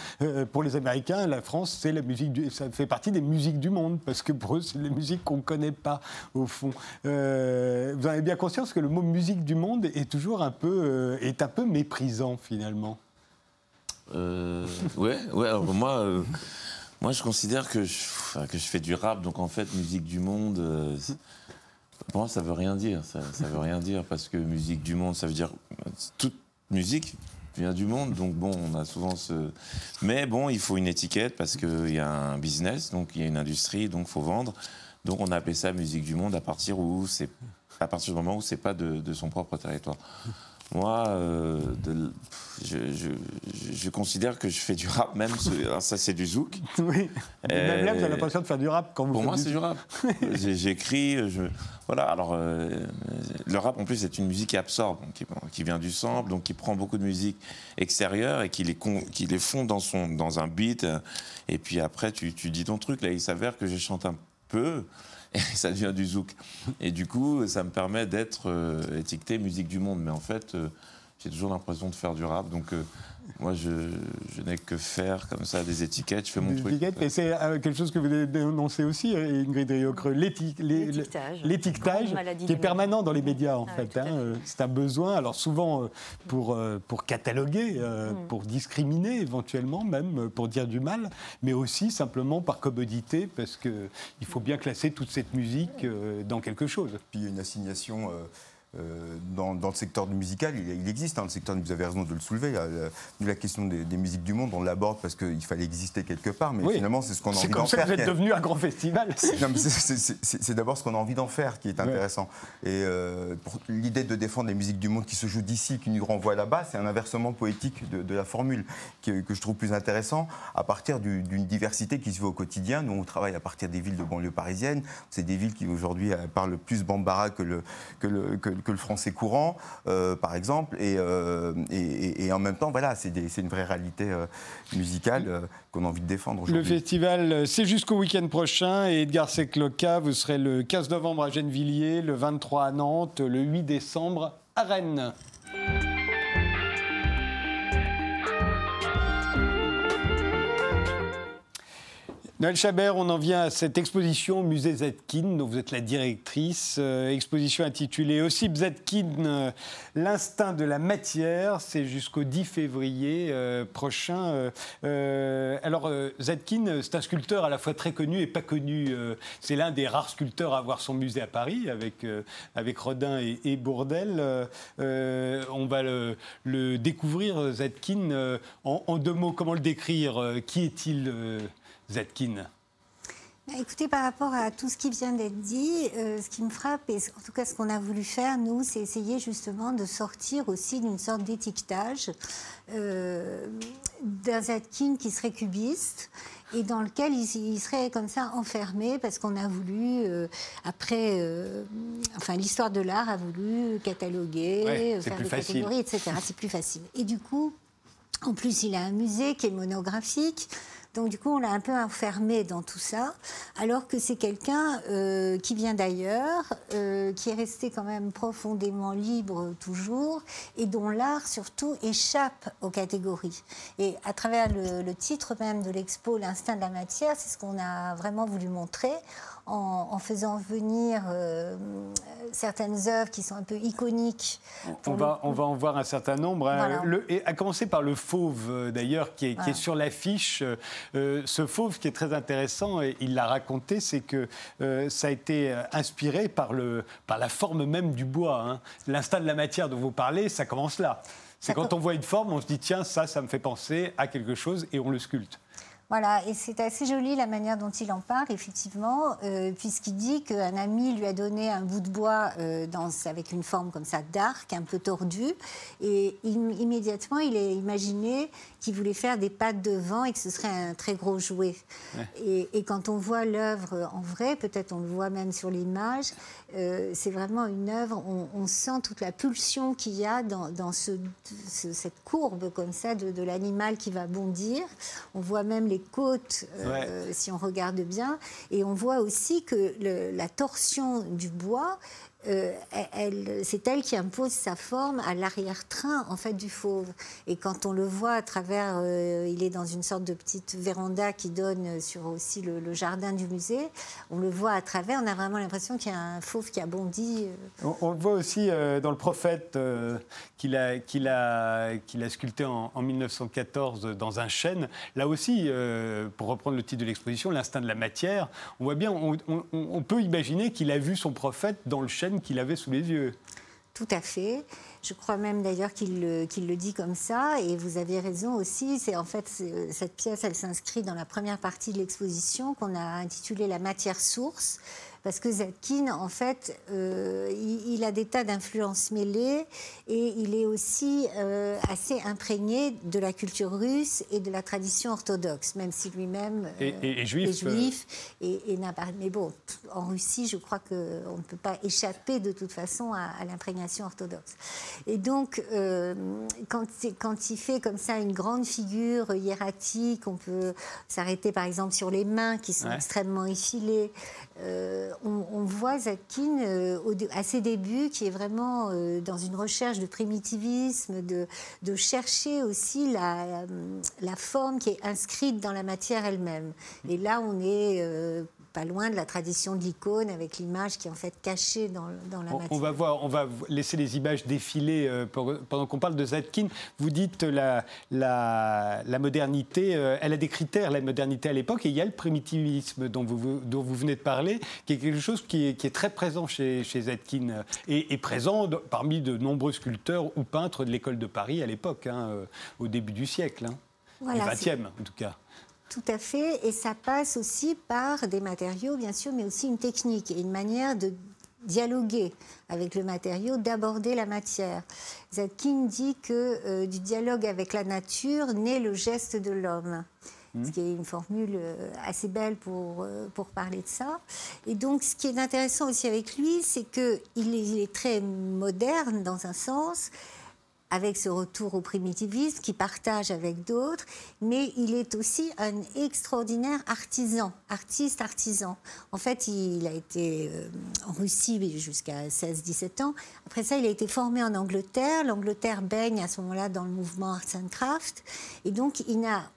pour les Américains, la France, c'est la musique ça fait partie des musiques du monde, parce que pour eux, c'est les musiques qu'on ne connaît pas, au fond. vous avez bien conscience que le mot musique du monde est toujours un peu, est un peu méprisant, finalement. ouais, ouais, alors moi. Moi, je considère que je, que je fais du rap, donc en fait, musique du monde, euh, pour moi, ça veut rien dire. Ça, veut rien dire parce que musique du monde, ça veut dire toute musique vient du monde, donc bon, on a souvent ce. Mais bon, il faut une étiquette parce qu'il y a un business, donc il y a une industrie, donc faut vendre. Donc on a appelé ça musique du monde à partir où c'est à partir du moment où c'est pas de, son propre territoire. Moi, euh, je, considère que je fais du rap, même ça c'est du zouk. Oui. même là, vous avez l'impression de faire du rap quand vous Pour moi, c'est du rap. J'écris, voilà. Alors, euh, le rap en plus c'est une musique qui absorbe, qui, vient du sample, donc qui prend beaucoup de musique extérieure et qui les, qui les fond dans, son, dans un beat. Et puis après, tu, tu dis ton truc. Là, il s'avère que je chante un peu et ça devient du zouk. Et du coup, ça me permet d'être euh, étiqueté musique du monde. Mais en fait, euh, j'ai toujours l'impression de faire du rap. Euh, Moi, je, n'ai que faire comme ça des étiquettes, je fais mon des truc. Étiquettes, et c'est euh, quelque chose que vous dénoncé aussi, Ingrid Riocreux, l'étiquetage, qui est permanent dans les médias en ah fait. Hein, euh, c'est un besoin, alors souvent euh, pour, pour cataloguer, mm. pour discriminer éventuellement, même pour dire du mal, mais aussi simplement par commodité, parce qu'il faut bien classer toute cette musique dans quelque chose. Puis il y a une assignation euh, dans, le secteur musical, il, existe, hein, le secteur, vous avez raison de le soulever, la, question des, musiques du monde, on l'aborde parce qu'il fallait exister quelque part, mais finalement c'est ce qu'on a envie d'en faire. C'est comme ça que vous êtes devenu un grand festival. C'est d'abord ce qu'on a envie d'en faire qui est intéressant. Et euh, l'idée de défendre les musiques du monde qui se jouent d'ici, qui nous renvoient là-bas, c'est un inversement poétique de, la formule que, je trouve plus intéressant à partir d'une diversité qui se voit au quotidien. Nous, on travaille à partir des villes de banlieue parisienne. C'est des villes qui aujourd'hui euh, parlent plus bambara que le, que le, que, que le français courant, euh, par exemple. Euh, et, et, en même temps, voilà, c'est une vraie réalité euh, musicale qu'on a envie de défendre aujourd'hui. Le festival, c'est jusqu'au week-end prochain. Et Edgar Secloca, vous serez le 15 novembre à Gennevilliers, le 23 à Nantes, le 8 décembre à Rennes. Noël Chabert, on en vient à cette exposition au musée Zetkin, dont vous êtes la directrice. Euh, exposition intitulée aussi Zetkin, euh, l'instinct de la matière. C'est jusqu'au 10 février euh, prochain. alors, Zetkin, c'est un sculpteur à la fois très connu et pas connu. c'est l'un des rares sculpteurs à avoir son musée à Paris, avec, avec Rodin et, Bourdel. on va le, découvrir, Zetkin. En, en, deux mots, comment le décrire Qui est-il Zetkin bah, Écoutez, par rapport à tout ce qui vient d'être dit, euh, ce qui me frappe, et en tout cas ce qu'on a voulu faire, nous, c'est essayer justement de sortir aussi d'une sorte d'étiquetage euh, d'un Zetkin qui serait cubiste et dans lequel il, serait comme ça enfermé parce qu'on a voulu, euh, après, enfin l'histoire de l'art a voulu cataloguer, faire des catégories, etc. C'est plus facile. Et du coup, en plus, il a un musée qui est monographique. Donc du coup, on l'a un peu enfermé dans tout ça, alors que c'est quelqu'un euh, qui vient d'ailleurs, euh, qui est resté quand même profondément libre toujours, et dont l'art surtout échappe aux catégories. Et à travers le titre même de l'expo, L'instinct de la matière, c'est ce qu'on a vraiment voulu montrer en, faisant venir euh, certaines œuvres qui sont un peu iconiques. On va, on va en voir un certain nombre. Hein. Le, et à commencer par le fauve, euh, d'ailleurs, qui, est, qui est sur l'affiche. Euh, ce fauve qui est très intéressant, et il l'a raconté, c'est que ça a été inspiré par, le, par la forme même du bois. Hein. L'instinct de la matière dont vous parlez, ça commence là. C'est quand on voit une forme, on se dit tiens, ça, ça me fait penser à quelque chose et on le sculpte. Voilà, et c'est assez joli la manière dont il en parle, effectivement, euh, puisqu'il dit qu'un ami lui a donné un bout de bois euh, avec une forme comme ça d'arc, un peu tordu, et immédiatement il a imaginé qu'il voulait faire des pattes de vent et que ce serait un très gros jouet. Et, quand on voit l'œuvre en vrai, peut-être on le voit même sur l'image, euh, c'est vraiment une œuvre, on, sent toute la pulsion qu'il y a dans, ce, cette courbe comme ça de, de l'animal qui va bondir. On voit même les côtes, euh, si on regarde bien. Et on voit aussi que la torsion du bois euh, c'est elle qui impose sa forme à l'arrière-train en fait du fauve. Et quand on le voit à travers, euh, il est dans une sorte de petite véranda qui donne sur aussi le, jardin du musée. On le voit à travers, on a vraiment l'impression qu'il y a un fauve qui a bondi. Euh. On, le voit aussi dans le prophète qu'il a, sculpté en, 1914 dans un chêne. Là aussi, pour reprendre le titre de l'exposition, l'instinct de la matière. On voit bien, on peut imaginer qu'il a vu son prophète dans le chêne qu'il avait sous les yeux. Tout à fait. Je crois même d'ailleurs qu'il le, dit comme ça. Et vous avez raison aussi. C'est en fait cette pièce, elle s'inscrit dans la première partie de l'exposition qu'on a intitulée La matière source parce que Zetkin, en fait, euh, il, a des tas d'influences mêlées et il est aussi euh, assez imprégné de la culture russe et de la tradition orthodoxe, même si lui-même euh, est, juif. et, mais bon, en Russie, je crois qu'on ne peut pas échapper de toute façon à, l'imprégnation orthodoxe. Et donc, quand, quand il fait comme ça une grande figure hiératique, on peut s'arrêter par exemple sur les mains qui sont extrêmement effilées. Euh, on, voit Zatkin à ses débuts qui est vraiment dans une recherche de primitivisme, de, chercher aussi la, la, forme qui est inscrite dans la matière elle-même. Et là, on est pas loin de la tradition de l'icône avec l'image qui est en fait cachée dans, dans la matière. On va, voir, on va laisser les images défiler euh, pendant qu'on parle de Zetkin. Vous dites la, la, la modernité, euh, elle a des critères, la modernité à l'époque, et il y a le primitivisme dont vous, dont vous venez de parler, qui est quelque chose qui est, qui est très présent chez, chez Zetkin euh, et, présent parmi de nombreux sculpteurs ou peintres de l'école de Paris à l'époque, hein, au début du siècle, hein, voilà, 20e en tout cas. Tout à fait, et ça passe aussi par des matériaux, bien sûr, mais aussi une technique et une manière de dialoguer avec le matériau, d'aborder la matière. Zadkin dit que euh, du dialogue avec la nature naît le geste de l'homme. Mmh. Ce qui est une formule euh, assez belle pour, euh, pour parler de ça. Et donc, ce qui est intéressant aussi avec lui, c'est qu'il il est très moderne dans un sens, avec ce retour au primitivisme qu'il partage avec d'autres, mais il est aussi un extraordinaire artisan, artiste artisan. En fait, il a été euh, en Russie jusqu'à 16-17 ans. Après ça, il a été formé en Angleterre. L'Angleterre baigne à ce moment-là dans le mouvement Arts and Crafts. Et donc, il n'a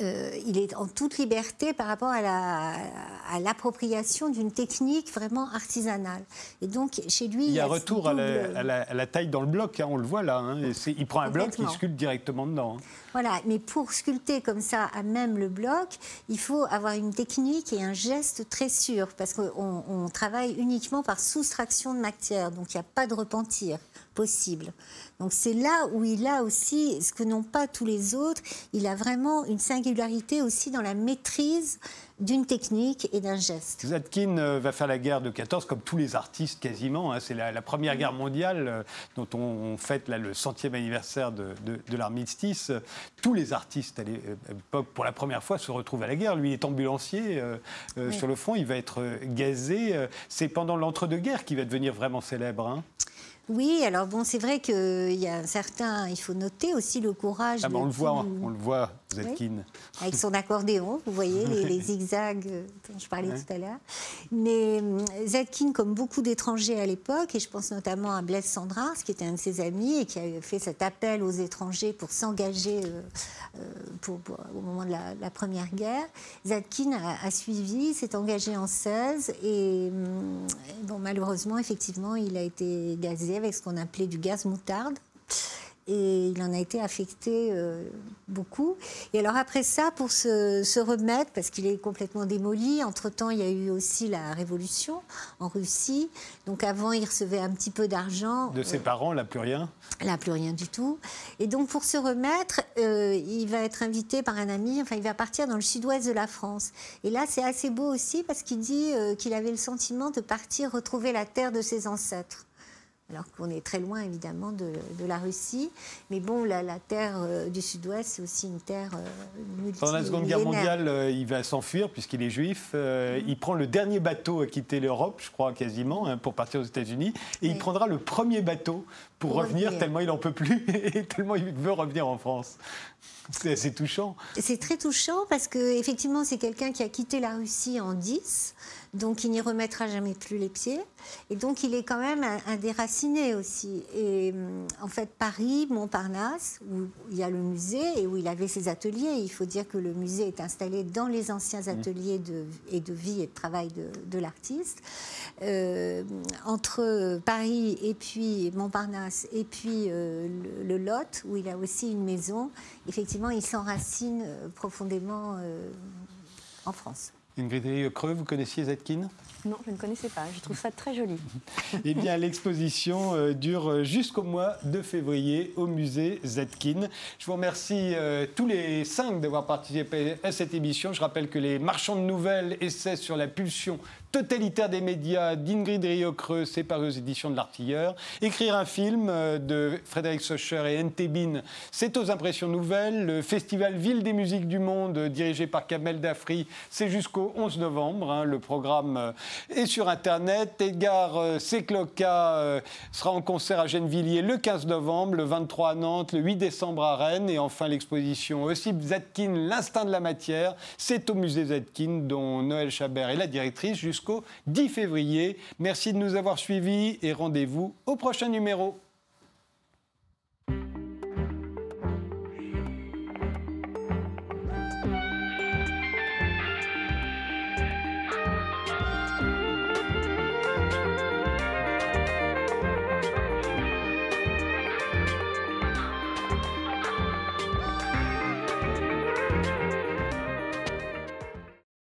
euh, il est en toute liberté par rapport à l'appropriation d'une technique vraiment artisanale. Et donc, chez lui... Il y a, un retour à, la, taille dans le bloc, hein, on le voit là. Hein, il prend un bloc, il sculpte directement dedans. Hein. Voilà, mais pour sculpter comme ça à même le bloc, il faut avoir une technique et un geste très sûr, parce qu'on travaille uniquement par soustraction de matière, donc il n'y a pas de repentir possible. Donc c'est là où il a aussi, ce que n'ont pas tous les autres, il a vraiment une singularité aussi dans la maîtrise d'une technique et d'un geste. Zadkin euh, va faire la guerre de 14 comme tous les artistes quasiment. Hein. C'est la, première guerre mondiale euh, dont on, fête là, le centième anniversaire de, de, l'armistice. Tous les artistes à l'époque, pour la première fois, se retrouvent à la guerre. Lui est ambulancier euh, sur le front, il va être gazé. C'est pendant l'entre-deux-guerres qu'il va devenir vraiment célèbre. Hein. Oui, alors bon, c'est vrai qu'il y a un certain, il faut noter aussi le courage. Ah ben on le voit, on le voit, Zetkin. Avec son accordéon, vous voyez les, zigzags dont je parlais tout à l'heure. Mais hum, Zetkin, comme beaucoup d'étrangers à l'époque, et je pense notamment à Blaise Sandras, qui était un de ses amis et qui a fait cet appel aux étrangers pour s'engager euh, euh, au moment de la, Première Guerre, Zetkin a, suivi, s'est engagé en 16 et hum, bon, malheureusement, effectivement, il a été gazé avec ce qu'on appelait du gaz moutarde. Et il en a été affecté euh, beaucoup. Et alors après ça, pour se, remettre, parce qu'il est complètement démoli, entre-temps, il y a eu aussi la révolution en Russie. Donc avant, il recevait un petit peu d'argent. De ses parents, là, plus rien Là, plus rien du tout. Et donc pour se remettre, euh, il va être invité par un ami, enfin il va partir dans le sud-ouest de la France. Et là, c'est assez beau aussi parce qu'il dit euh, qu'il avait le sentiment de partir retrouver la terre de ses ancêtres alors qu'on est très loin évidemment de, la Russie. Mais bon, la, terre euh, du Sud-Ouest, c'est aussi une terre euh, Pendant la Seconde Guerre mondiale, euh, il va s'enfuir puisqu'il est juif. Il prend le dernier bateau à quitter l'Europe, je crois quasiment, hein, pour partir aux États-Unis. Et il prendra le premier bateau pour, revenir, tellement il n'en peut plus et tellement il veut revenir en France. C'est assez touchant. C'est très touchant parce que effectivement, c'est quelqu'un qui a quitté la Russie en 10 donc il n'y remettra jamais plus les pieds. Et donc il est quand même un, déraciné aussi. Et hum, en fait, Paris, Montparnasse, où il y a le musée et où il avait ses ateliers, il faut dire que le musée est installé dans les anciens mmh. ateliers de, et de vie et de travail de, l'artiste. Euh, entre Paris et puis Montparnasse et puis euh, le, Lot, où il a aussi une maison, effectivement, il s'enracine euh, profondément en France. Ingrid Creux, vous connaissiez Zetkin? Non, je ne connaissais pas. Je trouve ça très joli. eh bien, l'exposition euh, dure jusqu'au mois de février au musée Zetkin. Je vous remercie euh, tous les cinq d'avoir participé à cette émission. Je rappelle que les marchands de nouvelles essaient sur la pulsion totalitaire des médias d'Ingrid Riocreux, c'est paru aux éditions de l'Artilleur. Écrire un film euh, de Frédéric Socher et N.T. c'est aux impressions nouvelles. Le festival Ville des musiques du monde, dirigé par Kamel Dafri, c'est jusqu'au jusqu'au 11 novembre. Hein. Le programme euh, est sur Internet. Edgar euh, Secloca euh, sera en concert à Gennevilliers le 15 novembre, le 23 à Nantes, le 8 décembre à Rennes. Et enfin, l'exposition Ossip Zetkin, L'instinct de la matière. C'est au musée Zetkin, dont Noël Chabert est la directrice, jusqu'au 10 février. Merci de nous avoir suivis et rendez-vous au prochain numéro.